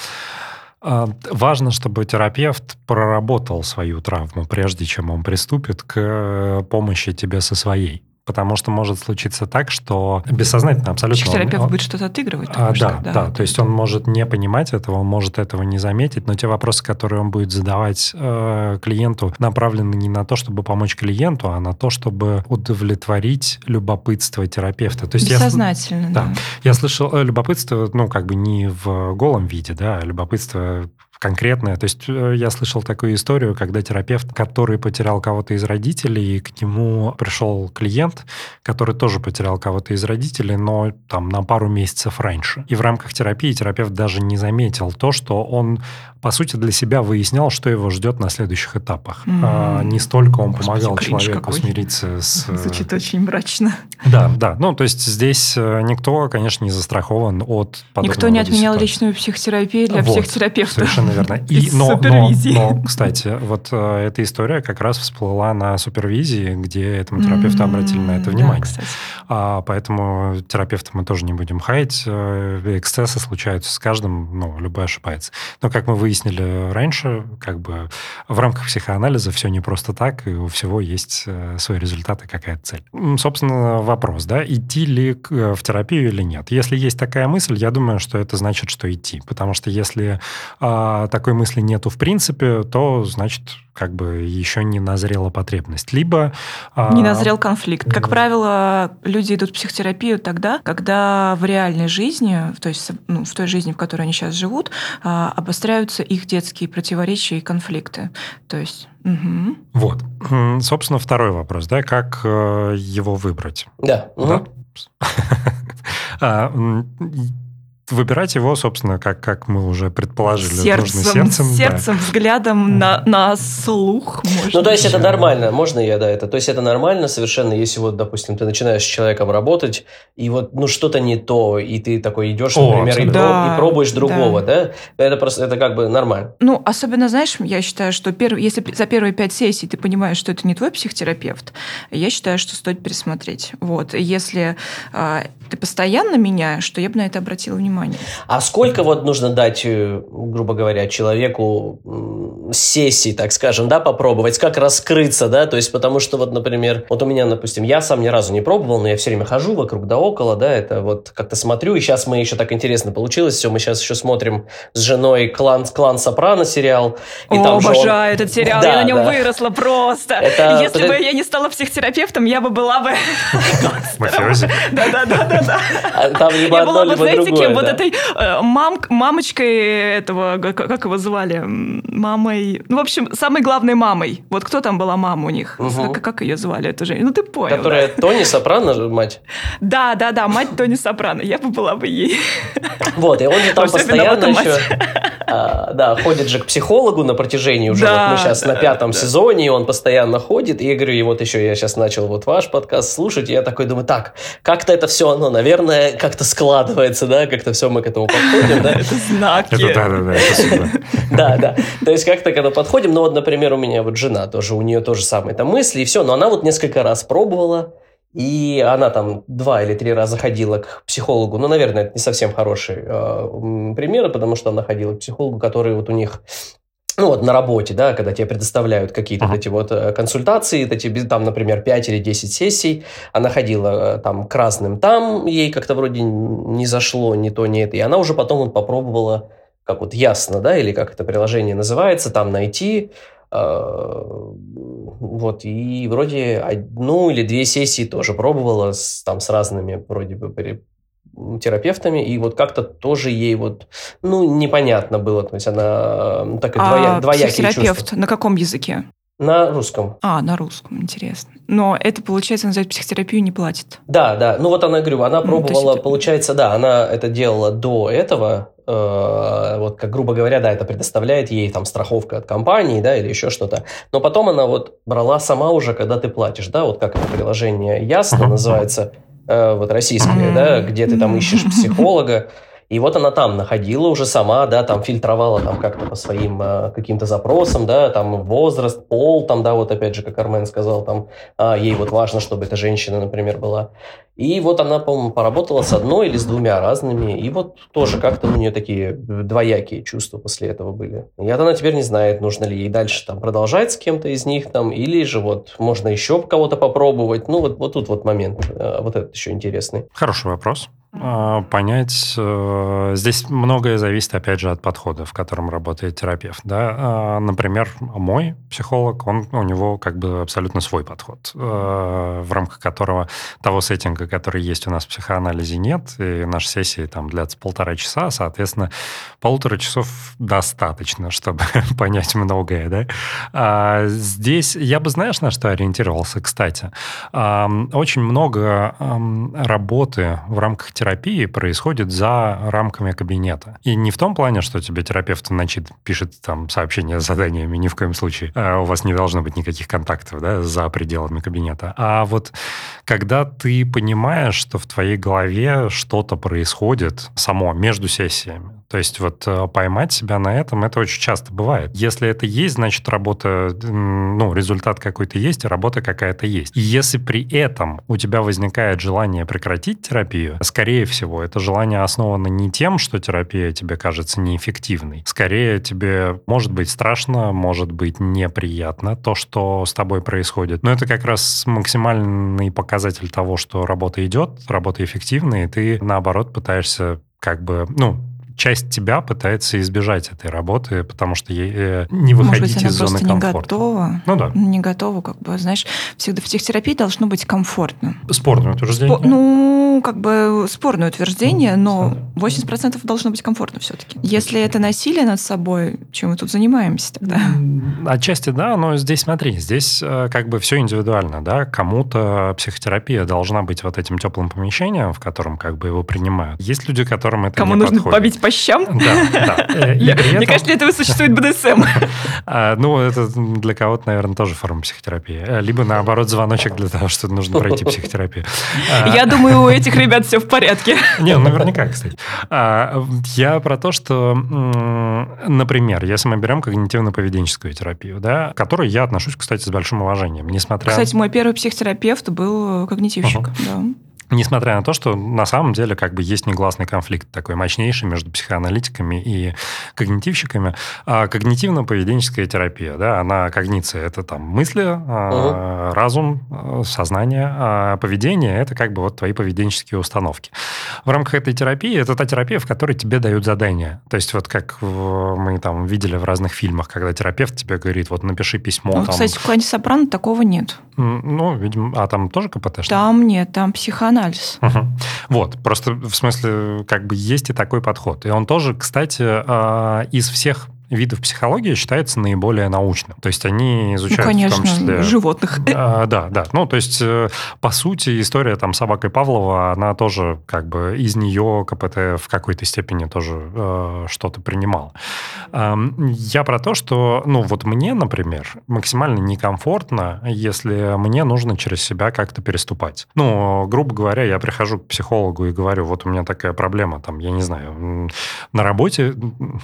а, Важно, чтобы терапевт проработал свою травму, прежде чем он приступит к э, помощи тебе со своей. Потому что может случиться так, что бессознательно абсолютно... Психотерапевт он, будет что-то отыгрывать. А, да, да, да. То есть он может не понимать этого, он может этого не заметить, но те вопросы, которые он будет задавать э, клиенту, направлены не на то, чтобы помочь клиенту, а на то, чтобы удовлетворить любопытство терапевта. То есть Бессознательно, я, да. да. Я слышал э, любопытство, ну, как бы не в голом виде, да, а любопытство конкретное. То есть э, я слышал такую историю, когда терапевт, который потерял кого-то из родителей, к нему пришел клиент, который тоже потерял кого-то из родителей, но там на пару месяцев раньше. И в рамках терапии терапевт даже не заметил то, что он, по сути, для себя выяснял, что его ждет на следующих этапах. Mm-hmm. А, не столько он Господи, помогал человеку какой. смириться с... Звучит очень мрачно. Да, да. Ну, то есть здесь э, никто, конечно, не застрахован от Никто не отменял ситуации. личную психотерапию для вот, психотерапевта. Совершенно верно. И, но, но, но, кстати, вот э, эта история как раз всплыла на супервизии, где этому терапевту обратили на это внимание. Да, а, поэтому терапевта мы тоже не будем хаять. Э, эксцессы случаются с каждым, ну, любой ошибается. Но, как мы выяснили раньше, как бы в рамках психоанализа все не просто так, и у всего есть э, свои результаты, какая-то цель. Собственно, вопрос, да, идти ли э, в терапию или нет. Если есть такая мысль, я думаю, что это значит, что идти. Потому что если а, такой мысли нету в принципе, то, значит, как бы еще не назрела потребность. Либо... А, не назрел конфликт. Как правило, люди идут в психотерапию тогда, когда в реальной жизни, то есть ну, в той жизни, в которой они сейчас живут, а, обостряются их детские противоречия и конфликты. То есть... Угу. Вот. Собственно, второй вопрос, да, как э, его выбрать? Да. Угу. выбирать его, собственно, как, как мы уже предположили, сердцем, нужно сердцем. Сердцем, да. взглядом на, на слух. Может ну, то есть, это нормально. Можно я, да, это? То есть, это нормально совершенно, если вот, допустим, ты начинаешь с человеком работать, и вот, ну, что-то не то, и ты такой идешь, О, например, и, да, и пробуешь другого, да. да? Это просто, это как бы нормально. Ну, особенно, знаешь, я считаю, что перв... если за первые пять сессий ты понимаешь, что это не твой психотерапевт, я считаю, что стоит пересмотреть. Вот. Если э, ты постоянно меняешь, то я бы на это обратила внимание внимание. А сколько вот нужно дать, э, грубо говоря, человеку сессий, так скажем, да, попробовать, как раскрыться, да, то есть потому что вот, например, вот у меня, допустим, я сам ни разу не пробовал, но я все время хожу вокруг да около, да, это вот как-то смотрю, и сейчас мы еще так интересно получилось, все, мы сейчас еще смотрим с женой «Клан, клан Сопрано» сериал. И О, там обожаю он... этот сериал, да, я на нем да. выросла просто. Это... Если бы я не стала психотерапевтом, я бы была бы... Мафиози. Да-да-да. А там либо одно, либо другое, вот этой э, мам, мамочкой этого, как его звали, мамой, ну, в общем, самой главной мамой. Вот кто там была мама у них? Угу. Как, как ее звали, эту женщину? Ну, ты понял. Которая да? Тони Сопрано, мать? Да, да, да, мать Тони Сопрано. Я бы была бы ей. Вот, и он же там постоянно еще... А, да, ходит же к психологу на протяжении уже, да, вот мы сейчас на пятом да. сезоне, и он постоянно ходит, и я говорю, и вот еще я сейчас начал вот ваш подкаст слушать, и я такой думаю, так, как-то это все, оно, наверное, как-то складывается, да, как-то все мы к этому подходим, да. Это знаки. Это да, да, да, это Да, да. То есть как-то когда подходим, ну вот, например, у меня вот жена тоже, у нее тоже самое там мысли и все, но она вот несколько раз пробовала, И она там два или три раза ходила к психологу. Ну, наверное, это не совсем хороший э, пример, потому что она ходила к психологу, который вот у них ну вот на работе, да, когда тебе предоставляют какие-то uh-huh. эти вот э, консультации, эти, там, например, 5 или 10 сессий, она ходила э, там к разным там, ей как-то вроде не зашло ни то, ни это, и она уже потом вот попробовала, как вот ясно, да, или как это приложение называется, там найти, э, вот, и вроде одну или две сессии тоже пробовала с, там с разными вроде бы терапевтами, и вот как-то тоже ей вот, ну, непонятно было, то есть она так и двоя, а двоякие психотерапевт чувства. на каком языке? На русском. А, на русском, интересно. Но это, получается, на психотерапию не платит. Да, да. Ну вот она, говорю, она пробовала, ну, это... получается, да, она это делала до этого, э, вот как, грубо говоря, да, это предоставляет ей там страховка от компании, да, или еще что-то. Но потом она вот брала сама уже, когда ты платишь, да, вот как это приложение Ясно называется, Э, вот российская, да, где ты там ищешь психолога, и вот она там находила уже сама, да, там фильтровала там как-то по своим э, каким-то запросам, да, там возраст, пол, там, да, вот опять же, как Армен сказал, там а, ей вот важно, чтобы эта женщина, например, была. И вот она, по-моему, поработала с одной или с двумя разными, и вот тоже как-то у нее такие двоякие чувства после этого были. И она теперь не знает, нужно ли ей дальше там продолжать с кем-то из них там, или же вот можно еще кого-то попробовать. Ну вот, вот тут вот момент, э, вот этот еще интересный. Хороший вопрос. А, понять. Э, здесь многое зависит, опять же, от подхода, в котором работает терапевт. Да? А, например, мой психолог, он, у него как бы абсолютно свой подход, э, в рамках которого того сеттинга, который есть у нас в психоанализе, нет, и наши сессии там длятся полтора часа, соответственно, полутора часов достаточно, чтобы понять многое. Да? А здесь я бы, знаешь, на что ориентировался, кстати? Очень много работы в рамках терапии происходит за рамками кабинета. И не в том плане, что тебе терапевт значит, пишет там сообщение с заданиями, ни в коем случае. А у вас не должно быть никаких контактов да, за пределами кабинета. А вот когда ты понимаешь, что в твоей голове что-то происходит само между сессиями, то есть вот э, поймать себя на этом, это очень часто бывает. Если это есть, значит работа, ну, результат какой-то есть, работа какая-то есть. И если при этом у тебя возникает желание прекратить терапию, скорее всего, это желание основано не тем, что терапия тебе кажется неэффективной. Скорее тебе может быть страшно, может быть неприятно то, что с тобой происходит. Но это как раз максимальный показатель того, что работа идет, работа эффективная, и ты, наоборот, пытаешься как бы, ну, часть тебя пытается избежать этой работы, потому что ей, э, не выходить Может быть, из зоны не комфорта. готова. Ну да. Не готова, как бы, знаешь, всегда в психотерапии должно быть комфортно. Спорное утверждение. Спо- ну, как бы спорное утверждение, но 80% должно быть комфортно все-таки. Если это насилие над собой, чем мы тут занимаемся тогда? Отчасти да, но здесь смотри, здесь э, как бы все индивидуально, да, кому-то психотерапия должна быть вот этим теплым помещением, в котором как бы его принимают. Есть люди, которым это Кому не нужно подходит. побить по щам? Да, да. Э, Мне кажется, для этого существует БДСМ. А, Ну, это для кого-то, наверное, тоже форма психотерапии. Э, Либо, наоборот, звоночек для того, что нужно пройти психотерапию. А, Я думаю, у этих ребят все в порядке. Не, ну, наверняка, кстати. А, Я про то, что, например, если мы берем когнитивно-поведенческую терапию, да, к которой я отношусь, кстати, с большим уважением, несмотря... Кстати, мой первый психотерапевт был когнитивщик. Да. Несмотря на то, что на самом деле как бы есть негласный конфликт такой мощнейший между психоаналитиками и когнитивщиками. А когнитивно-поведенческая терапия, да, она когниция – это там мысли, а, разум, а, сознание, а поведение – это как бы вот твои поведенческие установки. В рамках этой терапии это та терапия, в которой тебе дают задания. То есть вот как мы там видели в разных фильмах, когда терапевт тебе говорит, вот напиши письмо. Ну, там, кстати, в клане Сопрано такого нет. ну, видимо, а там тоже КПТ? Там нет, там психоанализ. Мгм. Вот, просто в смысле, как бы есть и такой подход. И он тоже, кстати, а, из всех видов психологии считается наиболее научным. То есть они Ну, изучают в конечно, том числе... животных. А, да, да. Ну, то есть, э, по сути, история там собакой Павлова, она тоже как бы из нее КПТ в какой-то степени тоже э, что-то принимал. Ам, Я про то, что, ну, вот мне, например, максимально некомфортно, если мне нужно через себя как-то переступать. Ну, грубо говоря, я прихожу к психологу и говорю, вот у меня такая проблема, там, я не знаю, на работе,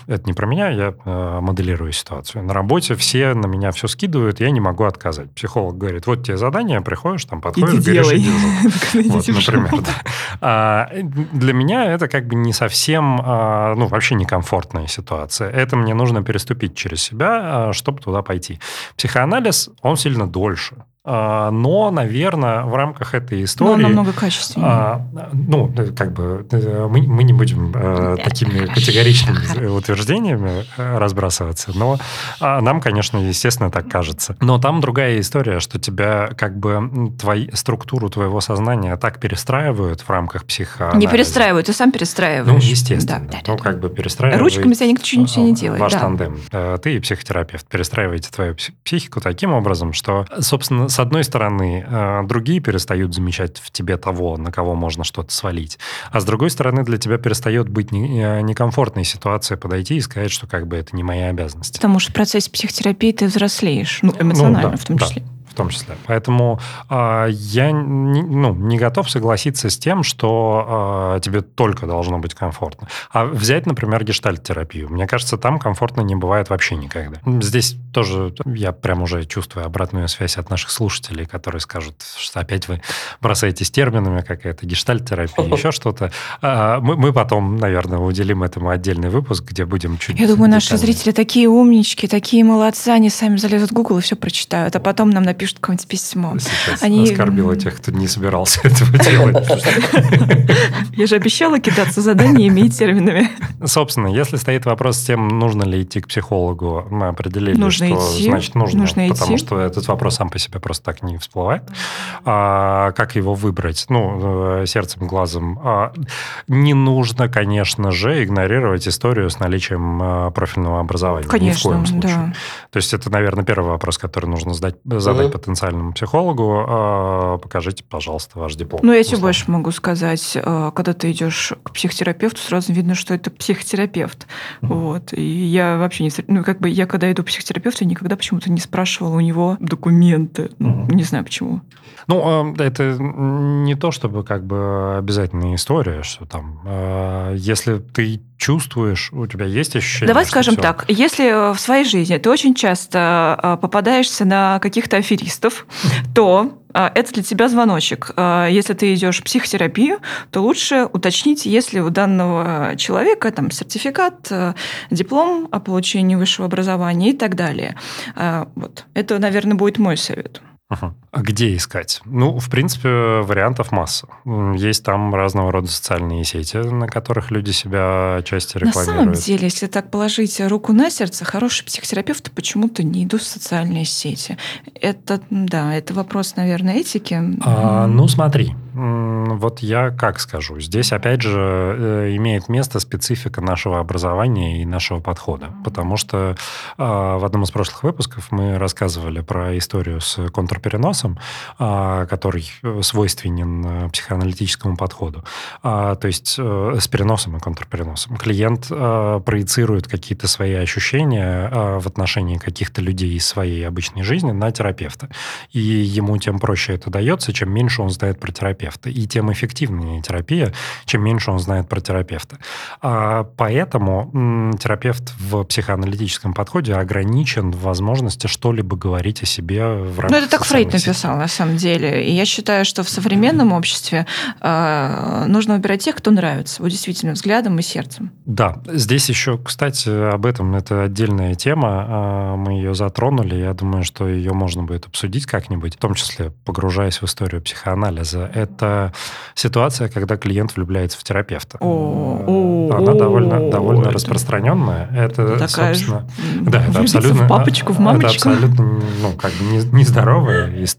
это не про меня, я э, э, моделирую ситуацию. На работе все на меня все скидывают, я не могу отказать. Психолог говорит, вот тебе задание, приходишь, там подходишь, Иди берешь делай. и держу. Вот, например, да. А, для меня это как бы не совсем, а, ну, вообще некомфортная ситуация. Это мне нужно переступить через себя, а, чтобы туда пойти. Психоанализ, он сильно дольше. А, но, наверное, в рамках этой истории... Но он намного качественнее. А, ну, как бы э, мы, мы не будем а, такими категоричными утверждениями э, разбрасываться, но а, нам, конечно, естественно, так кажется. Но там другая история, что тебя как бы твои, структуру твоего сознания так перестраивают в рамках психоанализа. Не перестраивают, ты сам перестраиваешь. Ну, естественно. Да, да, ну, как бы перестраивают. Ручками тебя никто ничего не делает. Ваш да. тандем. Ты и психотерапевт перестраиваете твою психику таким образом, что, собственно, с одной стороны, э, другие перестают замечать в тебе того, на кого можно что-то свалить, а с другой стороны, для тебя перестает быть э, некомфортной ситуация подойти и сказать, что как бы это не моя обязанность. Потому что в процессе психотерапии ты взрослеешь, ну, эмоционально ну, да, в том числе. Да том числе. Поэтому э, я не, ну, не готов согласиться с тем, что э, тебе только должно быть комфортно. А взять, например, гештальт-терапию. Мне кажется, там комфортно не бывает вообще никогда. Здесь тоже я прям уже чувствую обратную связь от наших слушателей, которые скажут, что опять вы бросаетесь терминами, какая-то гештальт-терапия, еще что-то. А, мы, мы потом, наверное, уделим этому отдельный выпуск, где будем чуть Я думаю, наши зрители такие умнички, такие молодцы, они сами залезут в Google и все прочитают, а потом нам напишут пишут какое-нибудь письмо. Сейчас Они... оскорбила тех, кто не собирался этого делать. Я же обещала кидаться заданиями и терминами. Собственно, если стоит вопрос с тем, нужно ли идти к психологу, мы определили, нужно что идти. значит нужно, нужно потому идти. что этот вопрос сам по себе просто так не всплывает. А, как его выбрать? Ну, э, сердцем, глазом. А, не нужно, конечно же, игнорировать историю с наличием э, профильного образования. Конечно, Ни в коем случае. Да. То есть это, наверное, первый вопрос, который нужно задать, задать потенциальному психологу, а, покажите, пожалуйста, ваш диплом. Ну, я тебе больше могу сказать. А, когда ты идешь к психотерапевту, сразу видно, что это психотерапевт. Mm-hmm. Вот. И я вообще не... Ну, как бы я, когда иду к психотерапевту, никогда почему-то не спрашивала у него документы. Mm-hmm. Не знаю, почему. Ну, а, это не то, чтобы как бы обязательная история, что там, если ты чувствуешь, у тебя есть ощущение? Давай скажем все... так, если э, в своей жизни ты очень часто попадаешься на каких-то аферистов, то э, это для тебя звоночек. Если ты идешь в психотерапию, то лучше уточнить, есть ли у данного человека там, сертификат, диплом о получении высшего образования и так далее. Вот. Это, наверное, будет мой совет. Ага. А где искать? Ну, в принципе, вариантов масса. Есть там разного рода социальные сети, на которых люди себя части рекламируют. На самом деле, если так положить руку на сердце, хорошие психотерапевты почему-то не идут в социальные сети. Это, да, это вопрос, наверное, этики. А, ну, смотри, вот я как скажу. Здесь, опять же, э, имеет место специфика нашего образования и нашего подхода. Потому что а, в одном из прошлых выпусков мы рассказывали про историю с контрпереносом, а, который свойственен э, психоаналитическому подходу. А, то есть э, с переносом и контрпереносом. Клиент проецирует какие-то свои ощущения в отношении каких-то людей из своей обычной жизни на терапевта. И ему тем проще это дается, чем меньше он знает про терапевта терапевта, и тем эффективнее терапия, чем меньше он знает про терапевта. А поэтому терапевт в психоаналитическом подходе ограничен в возможности что-либо говорить о себе в рамках Ну, это так Фрейд написал, на самом деле. И я считаю, что в современном обществе э, нужно выбирать тех, кто нравится, вот действительно, взглядом и сердцем. Да, здесь еще, кстати, об этом, это отдельная тема, а, мы ее затронули, я думаю, что ее можно будет обсудить как-нибудь, в том числе погружаясь в историю психоанализа. Это это ситуация, когда клиент влюбляется в терапевта. О, Она довольно, довольно распространенная. Это, Такая собственно, да, это абсолютно... В папочку, в мамочку. Это абсолютно, ну, как бы нездоровая история.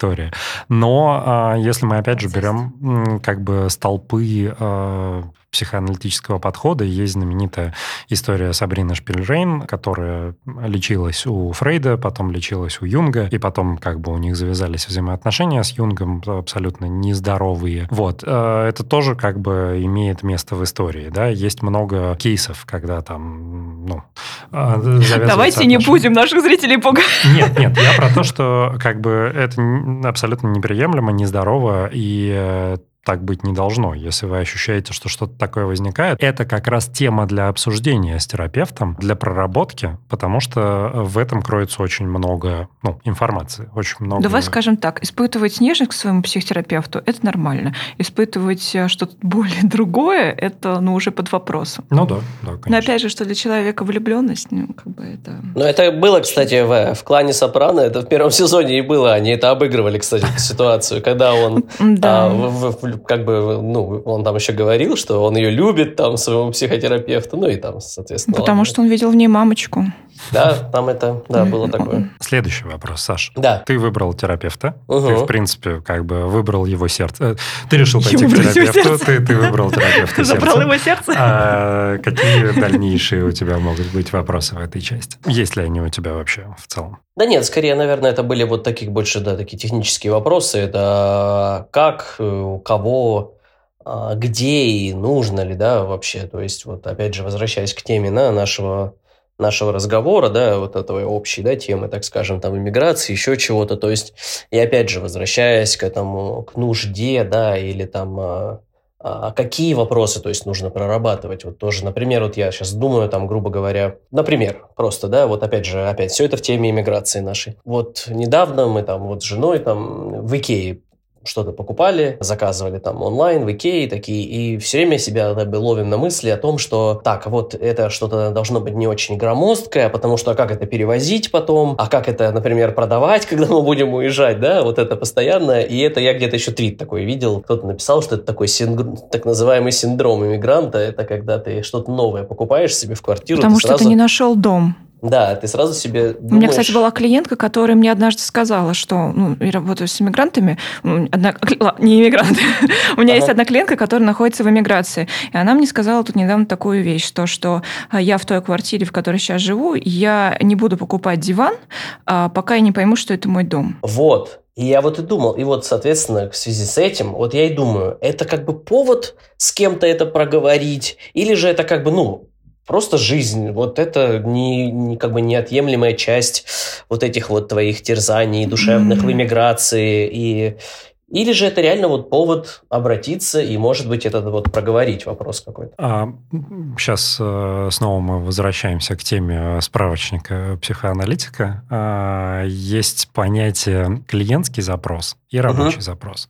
Но а, если мы, опять же, берем как бы столпы а, психоаналитического подхода. Есть знаменитая история Сабрины Шпильрейн, которая лечилась у Фрейда, потом лечилась у Юнга, и потом как бы у них завязались взаимоотношения с Юнгом абсолютно нездоровые. Вот. Э, это тоже как бы имеет место в истории, да. Есть много кейсов, когда там, ну, Давайте не будем наших зрителей пугать. Нет, нет, я про то, что как бы это абсолютно неприемлемо, нездорово, и э, так быть не должно. Если вы ощущаете, что что-то такое возникает, это как раз тема для обсуждения с терапевтом, для проработки, потому что в этом кроется очень много ну, информации, очень много... Давай скажем так, испытывать нежность к своему психотерапевту – это нормально. Испытывать э, что-то более другое – это ну, уже под вопросом. Ну да, да, конечно. Но опять же, что для человека влюбленность, ну, как бы это... Ну, это было, кстати, в, в клане Сопрано, это в первом сезоне и было. Они это обыгрывали, кстати, ситуацию, когда он Да. а, в- в- как бы, ну, он там еще говорил, что он ее любит, там, своему психотерапевту, ну и там, соответственно. Потому ладно. что он видел в ней мамочку. Да, там это, да, было такое. Следующий вопрос, Саш. Да. Ты выбрал терапевта, Угу. ты, в принципе, как бы выбрал его сердце. Э, Ты решил пойти к терапевту, ты, ты выбрал терапевта Забрал его сердце. А какие дальнейшие у тебя могут быть вопросы в этой части? Есть ли они у тебя вообще в целом? Да нет, скорее, наверное, это были вот таких больше, да, такие технические вопросы. Это как, э, у кого, а, где и нужно ли, да, вообще. То есть, вот опять же, возвращаясь к теме да, нашего, нашего разговора, да, вот этого общей, да, темы, так скажем, там, иммиграции, еще чего-то. То есть, и опять же, возвращаясь к этому, к нужде, да, или там... а, а какие вопросы, то есть, нужно прорабатывать? Вот тоже, например, вот я сейчас думаю, там, грубо говоря, например, просто, да, вот опять же, опять, все это в теме иммиграции нашей. Вот недавно мы там вот с женой там в Икее что-то покупали, заказывали там онлайн в Икее такие, и все время себя бы, ловим на мысли о том, что так, вот это что-то должно быть не очень громоздкое, потому что а как это перевозить потом, а как это, например, продавать, когда мы будем уезжать, да, вот это постоянно, и это я где-то еще твит такой видел, кто-то написал, что это такой синдр- так называемый синдром иммигранта, это когда ты что-то новое покупаешь себе в квартиру, Потому что сразу, ты не нашел дом. Да, ты сразу себе У меня, кстати, думаешь- была клиентка, которая мне однажды сказала, что ну, я работаю с иммигрантами, одна, не иммигранты. У меня Ага. есть одна клиентка, которая находится в эмиграции. И она мне сказала тут недавно такую вещь, то, что а, я в той квартире, в которой сейчас живу, я не буду покупать диван, а, пока я не пойму, что это мой дом. Вот. И я вот и думал, и вот, соответственно, в связи с этим, вот я и думаю, это как бы повод с кем-то это проговорить, или же это как бы, ну, просто жизнь, вот это не, не как бы неотъемлемая часть вот этих вот твоих терзаний душевных в Мгм. иммиграции, и или же это реально вот повод обратиться и, может быть, это вот проговорить вопрос какой-то. сейчас э, снова мы возвращаемся к теме э, справочника психоаналитика. А, есть понятие клиентский запрос и рабочий запрос.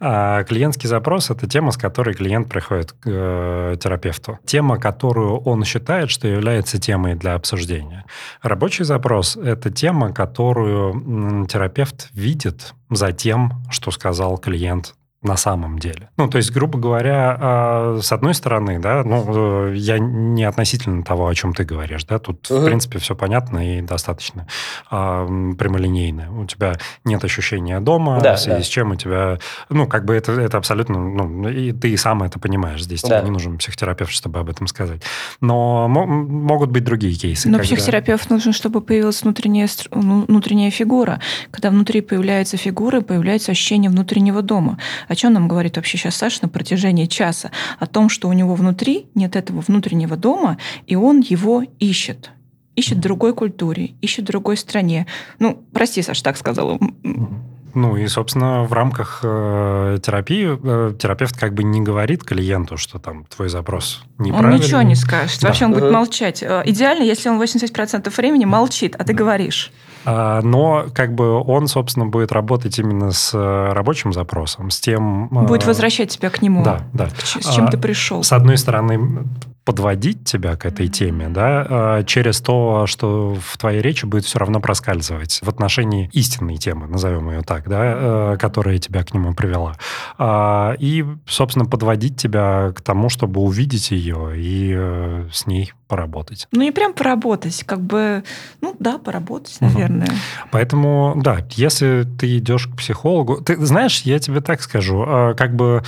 А, клиентский запрос – это тема, с которой клиент приходит к э, терапевту. Тема, которую он считает, что является темой для обсуждения. Рабочий запрос – это тема, которую терапевт видит за тем, что сказал клиент на самом деле. Ну, то есть, грубо говоря, а, с одной стороны, да, ну, э, я не относительно того, о чем ты говоришь, да, тут, в Мгм. принципе, все понятно и достаточно а, прямолинейно. У тебя нет ощущения дома, Да, в связи да. с чем у тебя, ну, как бы это, это абсолютно, ну, и ты и сам это понимаешь, здесь Да. тебе не нужен психотерапевт, чтобы об этом сказать. Но мо- могут быть другие кейсы. Но когда- психотерапевт нужен, чтобы появилась внутренняя, ну, внутренняя фигура. Когда внутри появляется фигура, появляется ощущение внутреннего дома. О чем нам говорит вообще сейчас Саша на протяжении часа? О том, что у него внутри нет этого внутреннего дома, и он его ищет. Ищет другой культуре, ищет другой стране. Ну, прости, Саша, так сказала. Ну и, собственно, в рамках э, терапии э, терапевт как бы не говорит клиенту, что там твой запрос Он неправильный. ничего не скажет. Да. Вообще он будет Мгм. молчать. Э, Идеально, если он 80% времени молчит, а ты говоришь. А, Но как бы он, собственно, будет работать именно с э, рабочим запросом, с тем... э, Будет возвращать тебя к нему. Да, да. С чем А, ты пришел. С одной стороны, подводить тебя к этой теме, да, э, через то, что в твоей речи будет все равно проскальзывать в отношении истинной темы, назовем ее так, да, э, которая тебя к нему привела. А, И, собственно, подводить тебя к тому, чтобы увидеть ее и с ней поработать. Ну, не прям поработать, как бы, ну да, поработать, наверное. Поэтому, да, если ты идешь к психологу, ты знаешь, я тебе так скажу, э, как бы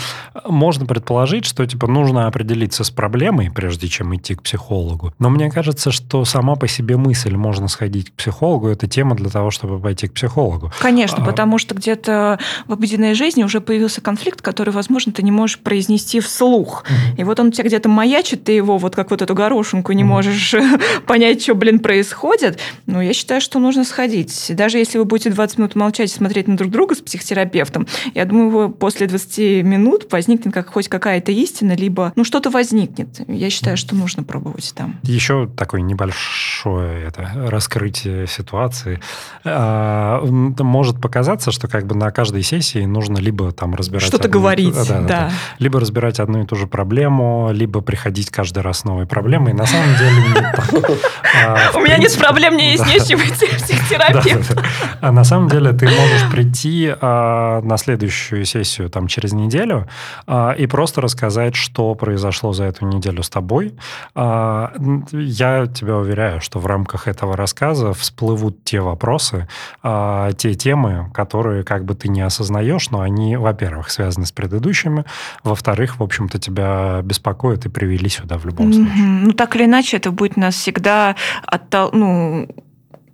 можно предположить, что типа нужно определиться с проблемой, прежде чем идти к психологу. Но мне кажется, что сама по себе мысль можно сходить к психологу, это тема для того, чтобы пойти к психологу. Конечно, А- потому что где-то в обыденной жизни уже появился конфликт, который, возможно, ты не можешь произнести вслух. И вот он у тебя где-то маячит, ты его вот как вот эту горошинку не можешь понять, что, блин, происходит, ну, я считаю, что нужно сходить. Даже если вы будете 20 минут молчать и смотреть на друг друга с психотерапевтом, я думаю, после 20 минут возникнет как хоть какая-то истина, либо, ну, что-то возникнет. Я считаю, что нужно пробовать там. Еще такое небольшое это раскрытие ситуации. А, может показаться, что как бы на каждой сессии нужно либо там разбирать... Что-то говорить, да, да, да. да. Либо разбирать одну и ту же проблему, либо приходить каждый раз с новой проблемой. На самом деле так. А, У меня нет проблем, мне есть нечего идти в психотерапевт. А на самом деле ты можешь прийти а, на следующую сессию там через неделю и просто рассказать, что произошло за эту неделю с тобой. Я тебя уверяю, что в рамках этого рассказа всплывут те вопросы, те темы, которые как бы ты не осознаешь, но они, во-первых, связаны с предыдущими, во-вторых, в общем-то, тебя беспокоят и привели сюда в любом случае. Ну, так или иначе, это будет нас всегда оттол... ну,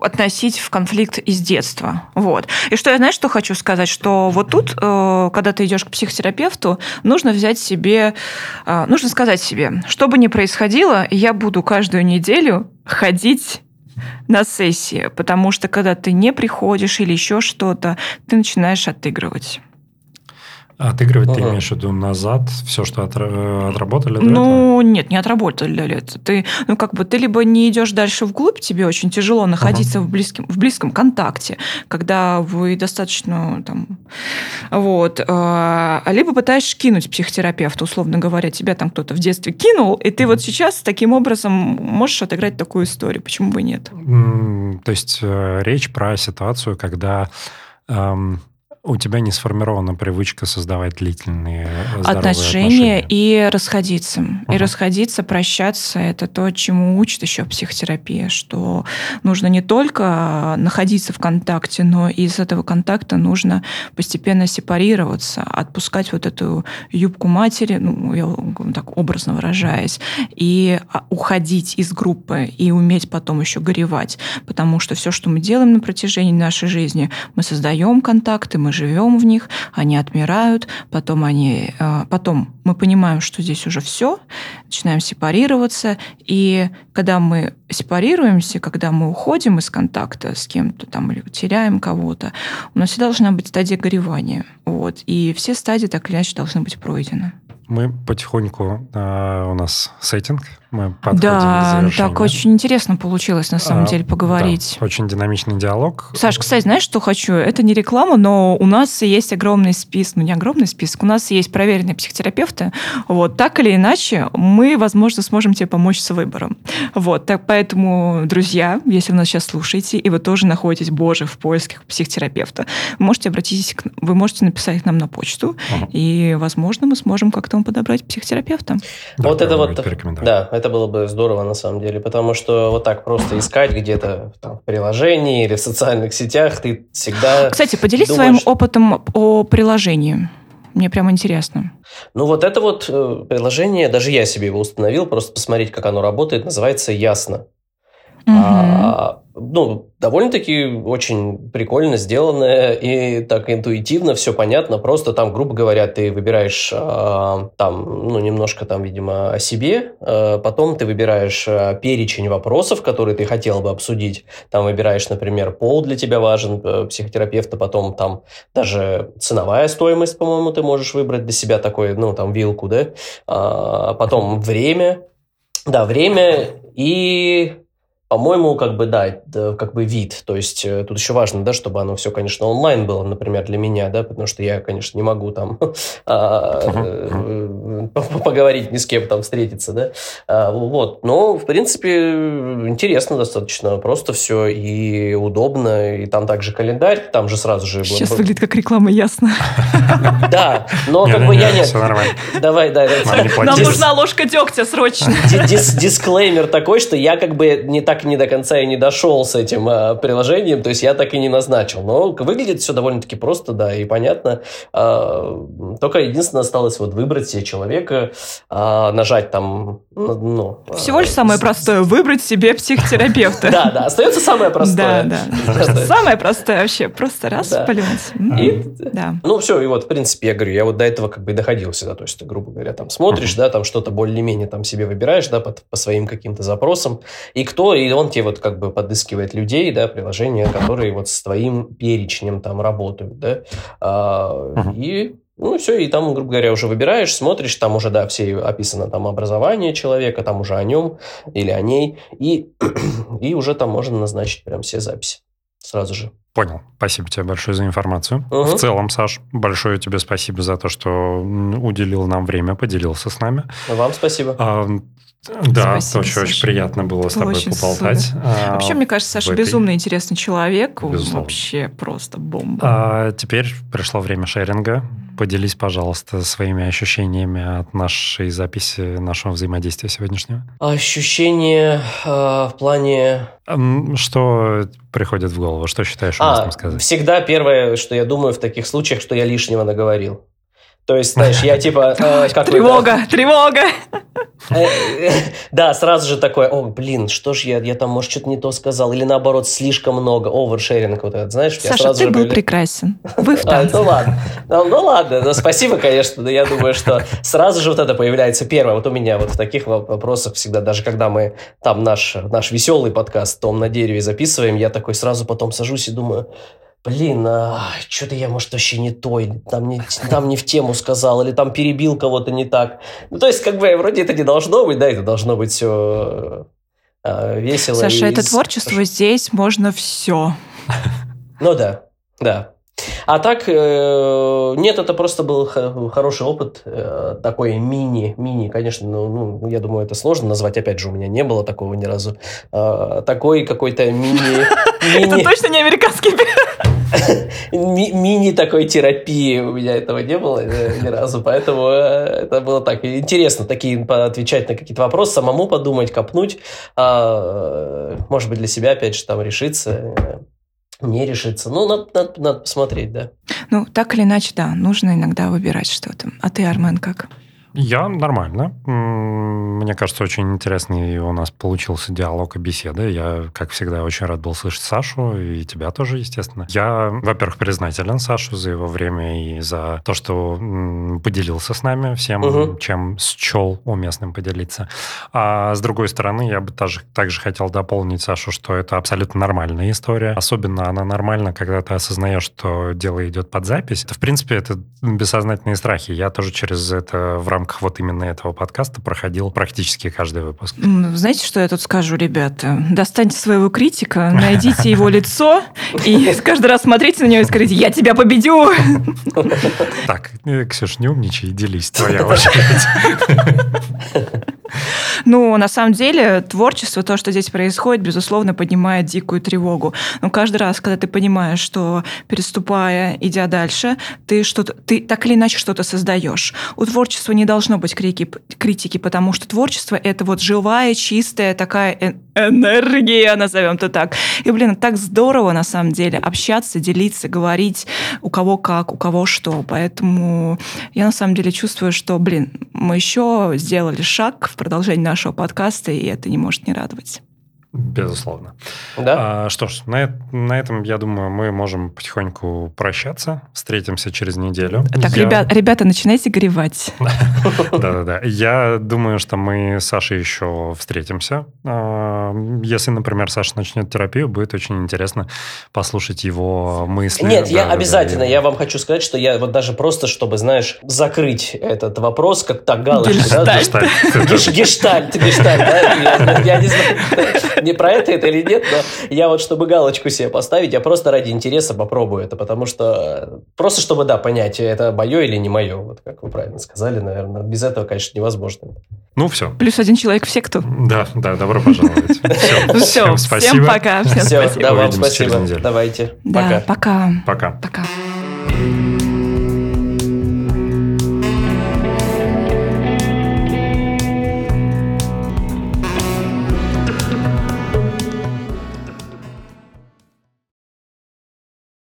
относить в конфликт из детства. Вот. И что я, знаешь, что хочу сказать? Что вот тут, э, когда ты идешь к психотерапевту, нужно взять себе, э, нужно сказать себе, что бы ни происходило, я буду каждую неделю ходить на сессии, потому что когда ты не приходишь или еще что-то, ты начинаешь отыгрывать. Отыгрывать ага. ты имеешь в виду назад все, что отра- отработали? До ну, этого? нет, не отработали этого. Ты, ну, как бы ты либо не идешь дальше вглубь, тебе очень тяжело находиться ага. в, близком, в близком контакте, когда вы достаточно там... Вот. А, либо пытаешься кинуть психотерапевта, условно говоря, тебя там кто-то в детстве кинул, и ты вот сейчас таким образом можешь отыграть такую историю. Почему бы нет? То есть э, речь про ситуацию, когда эм, у тебя не сформирована привычка создавать длительные э, отношения, отношения и расходиться. Угу. И расходиться, прощаться – это то, чему учит еще психотерапия, что нужно не только находиться в контакте, но и из этого контакта нужно постепенно сепарироваться, отпускать вот эту юбку матери, ну, я так образно выражаясь, и а, уходить из группы и уметь потом еще горевать. Потому что все, что мы делаем на протяжении нашей жизни, мы создаем контакты, мы живем в них, они отмирают, потом, они, э, потом мы понимаем, что здесь уже все, начинаем сепарироваться, и когда мы сепарируемся, когда мы уходим из контакта с кем-то там или теряем кого-то, у нас всегда должна быть стадия горевания. Вот. И все стадии так или иначе должны быть пройдены. Мы потихоньку, э, у нас сеттинг, мы подходим да, к так очень интересно получилось, на самом а, деле, поговорить. Да, очень динамичный диалог. Саш, кстати, знаешь, что хочу? Это не реклама, но у нас есть огромный список, ну не огромный список, у нас есть проверенные психотерапевты. Вот, так или иначе, мы, возможно, сможем тебе помочь с выбором. Вот, так поэтому, друзья, если вы нас сейчас слушаете, и вы тоже находитесь, боже, в поисках психотерапевта, вы можете обратиться, к, вы можете написать к нам на почту, uh и, возможно, мы сможем как-то вам подобрать психотерапевта. Да, вот это вот, да, это было бы здорово на самом деле, потому что вот так просто искать где-то там, в приложении или в социальных сетях ты всегда... Кстати, поделись думаешь... своим опытом о приложении. Мне прям интересно. Ну вот это вот э, приложение, даже я себе его установил, просто посмотреть, как оно работает, называется «Ясно». Угу. А, ну, довольно-таки очень прикольно сделанное и так интуитивно, все понятно. Просто там, грубо говоря, ты выбираешь э, там, ну, немножко там, видимо, о себе. Э, потом ты выбираешь э, перечень вопросов, которые ты хотел бы обсудить. Там выбираешь, например, пол для тебя важен, э, психотерапевта. Потом там даже ценовая стоимость, по-моему, ты можешь выбрать для себя такой, ну, там, вилку, да. А, потом время. Да, время и по-моему, как бы, да, как бы вид. То есть э, тут еще важно, да, чтобы оно все, конечно, онлайн было, например, для меня, да, потому что я, конечно, не могу там а, э, поговорить ни с кем там встретиться, да. А, вот. Но, в принципе, интересно достаточно. Просто все и удобно. И там также календарь, там же сразу же... Сейчас выглядит как реклама, ясно. Да, но как бы я нет. Давай, да. Нам нужна ложка дегтя срочно. Дисклеймер такой, что я как бы не так так не до конца и не дошел с этим а, приложением, то есть я так и не назначил. Но выглядит все довольно-таки просто, да, и понятно. А, только единственное осталось вот выбрать себе человека, а, нажать там, ну... ну Всего лишь самое простое, выбрать себе психотерапевта. Да, да, остается самое простое. Да, да. Самое простое вообще, просто раз плюнуть. И. Ну все, и вот, в принципе, я говорю, я вот до этого как бы доходил всегда, то есть ты, грубо говоря, там смотришь, да, там что-то более-менее там себе выбираешь, да, по своим каким-то запросам, и кто, и он тебе вот как бы подыскивает людей, да, приложения, которые вот с твоим перечнем там работают, да, а, и ну, все, и там, грубо говоря, уже выбираешь, смотришь, там уже, да, все описано там образование человека, там уже о нем или о ней, и, и уже там можно назначить прям все записи сразу же. Понял. Спасибо тебе большое за информацию. Угу. В целом, Саш, большое тебе спасибо за то, что уделил нам время, поделился с нами. Вам спасибо. А, да, Спасибо, очень, очень приятно было с тобой очень поболтать. А, Вообще, мне кажется, Саша этой... безумно интересный человек. Безусловно. Вообще просто бомба. А, теперь пришло время шеринга. Поделись, пожалуйста, своими ощущениями от нашей записи, нашего взаимодействия сегодняшнего. Ощущения э, в плане... Что приходит в голову? Что считаешь уместным а, сказать? Всегда первое, что я думаю в таких случаях, что я лишнего наговорил. То есть, знаешь, я типа... Э, как тревога, тревога! Э, да, сразу же такой, о, блин, что ж я, я там, может, что-то не то сказал, или наоборот, слишком много, овершеринг вот этот, знаешь? Саша, сразу ты был говорили... прекрасен. Вы в танце. А, ну ладно, ну, ну ладно, ну, спасибо, конечно, но я думаю, что сразу же вот это появляется первое. Вот у меня вот в таких вопросах всегда, даже когда мы там наш, наш веселый подкаст «Том на дереве» записываем, я такой сразу потом сажусь и думаю, блин, а, что-то я, может, вообще не той, там не, там не в тему сказал, или там перебил кого-то не так. Ну, то есть, как бы, вроде это не должно быть, да, это должно быть все а, весело. Саша, и... это творчество, здесь можно все. Ну да, да. А так, э, нет, это просто был хороший опыт, э, такой мини, мини, конечно, ну, ну, я думаю, это сложно назвать, опять же, у меня не было такого ни разу. Э, такой какой-то мини... Это точно не американский Мини такой терапии у меня этого не было ни разу, поэтому это было так интересно, такие отвечать на какие-то вопросы, самому подумать, копнуть, а, может быть, для себя, опять же, там решиться не решиться. Ну, надо, надо посмотреть, да. Ну, так или иначе, да, нужно иногда выбирать что-то. А ты, Армен, как? Я нормально. Мне кажется, очень интересный у нас получился диалог и беседа. Я, как всегда, очень рад был слышать Сашу, и тебя тоже, естественно. Я, во-первых, признателен Сашу за его время и за то, что поделился с нами всем, угу. чем счел уместным поделиться. А с другой стороны, я бы также, также хотел дополнить Сашу, что это абсолютно нормальная история. Особенно она нормальна, когда ты осознаешь, что дело идет под запись. Это, в принципе, это бессознательные страхи. Я тоже через это в рамках рамках вот именно этого подкаста проходил практически каждый выпуск. Знаете, что я тут скажу, ребята? Достаньте своего критика, найдите его лицо и каждый раз смотрите на него и скажите, я тебя победю. Так, э, Ксюш, не умничай, делись, твоя очередь. Ну, на самом деле, творчество, то, что здесь происходит, безусловно, поднимает дикую тревогу. Но каждый раз, когда ты понимаешь, что переступая, идя дальше, ты что-то, ты так или иначе что-то создаешь. У творчества не должно быть крики, критики, потому что творчество — это вот живая, чистая такая энергия, назовем это так. И, блин, так здорово, на самом деле, общаться, делиться, говорить, у кого как, у кого что. Поэтому я, на самом деле, чувствую, что, блин, мы еще сделали шаг в продолжение нашего подкаста, и это не может не радовать. Безусловно. Да? А, что ж, на, на этом, я думаю, мы можем потихоньку прощаться. Встретимся через неделю. Так, я... ребят, ребята, начинайте горевать. Да-да-да. Я думаю, что мы с Сашей еще встретимся. А, если, например, Саша начнет терапию, будет очень интересно послушать его мысли. Нет, я обязательно. Я вам хочу сказать, что я вот даже просто, чтобы, знаешь, закрыть этот вопрос, как так галочку. Гештальт. Гештальт, гештальт, да? Я не знаю не про это это или нет, но я вот, чтобы галочку себе поставить, я просто ради интереса попробую это, потому что просто чтобы, да, понять, это мое или не мое, вот как вы правильно сказали, наверное. Без этого, конечно, невозможно. Ну, все. Плюс один человек в секту. Да, да, добро пожаловать. Все, всем спасибо. Всем пока. Всем спасибо. Да, вам спасибо. Давайте. Да, пока. Пока. Пока.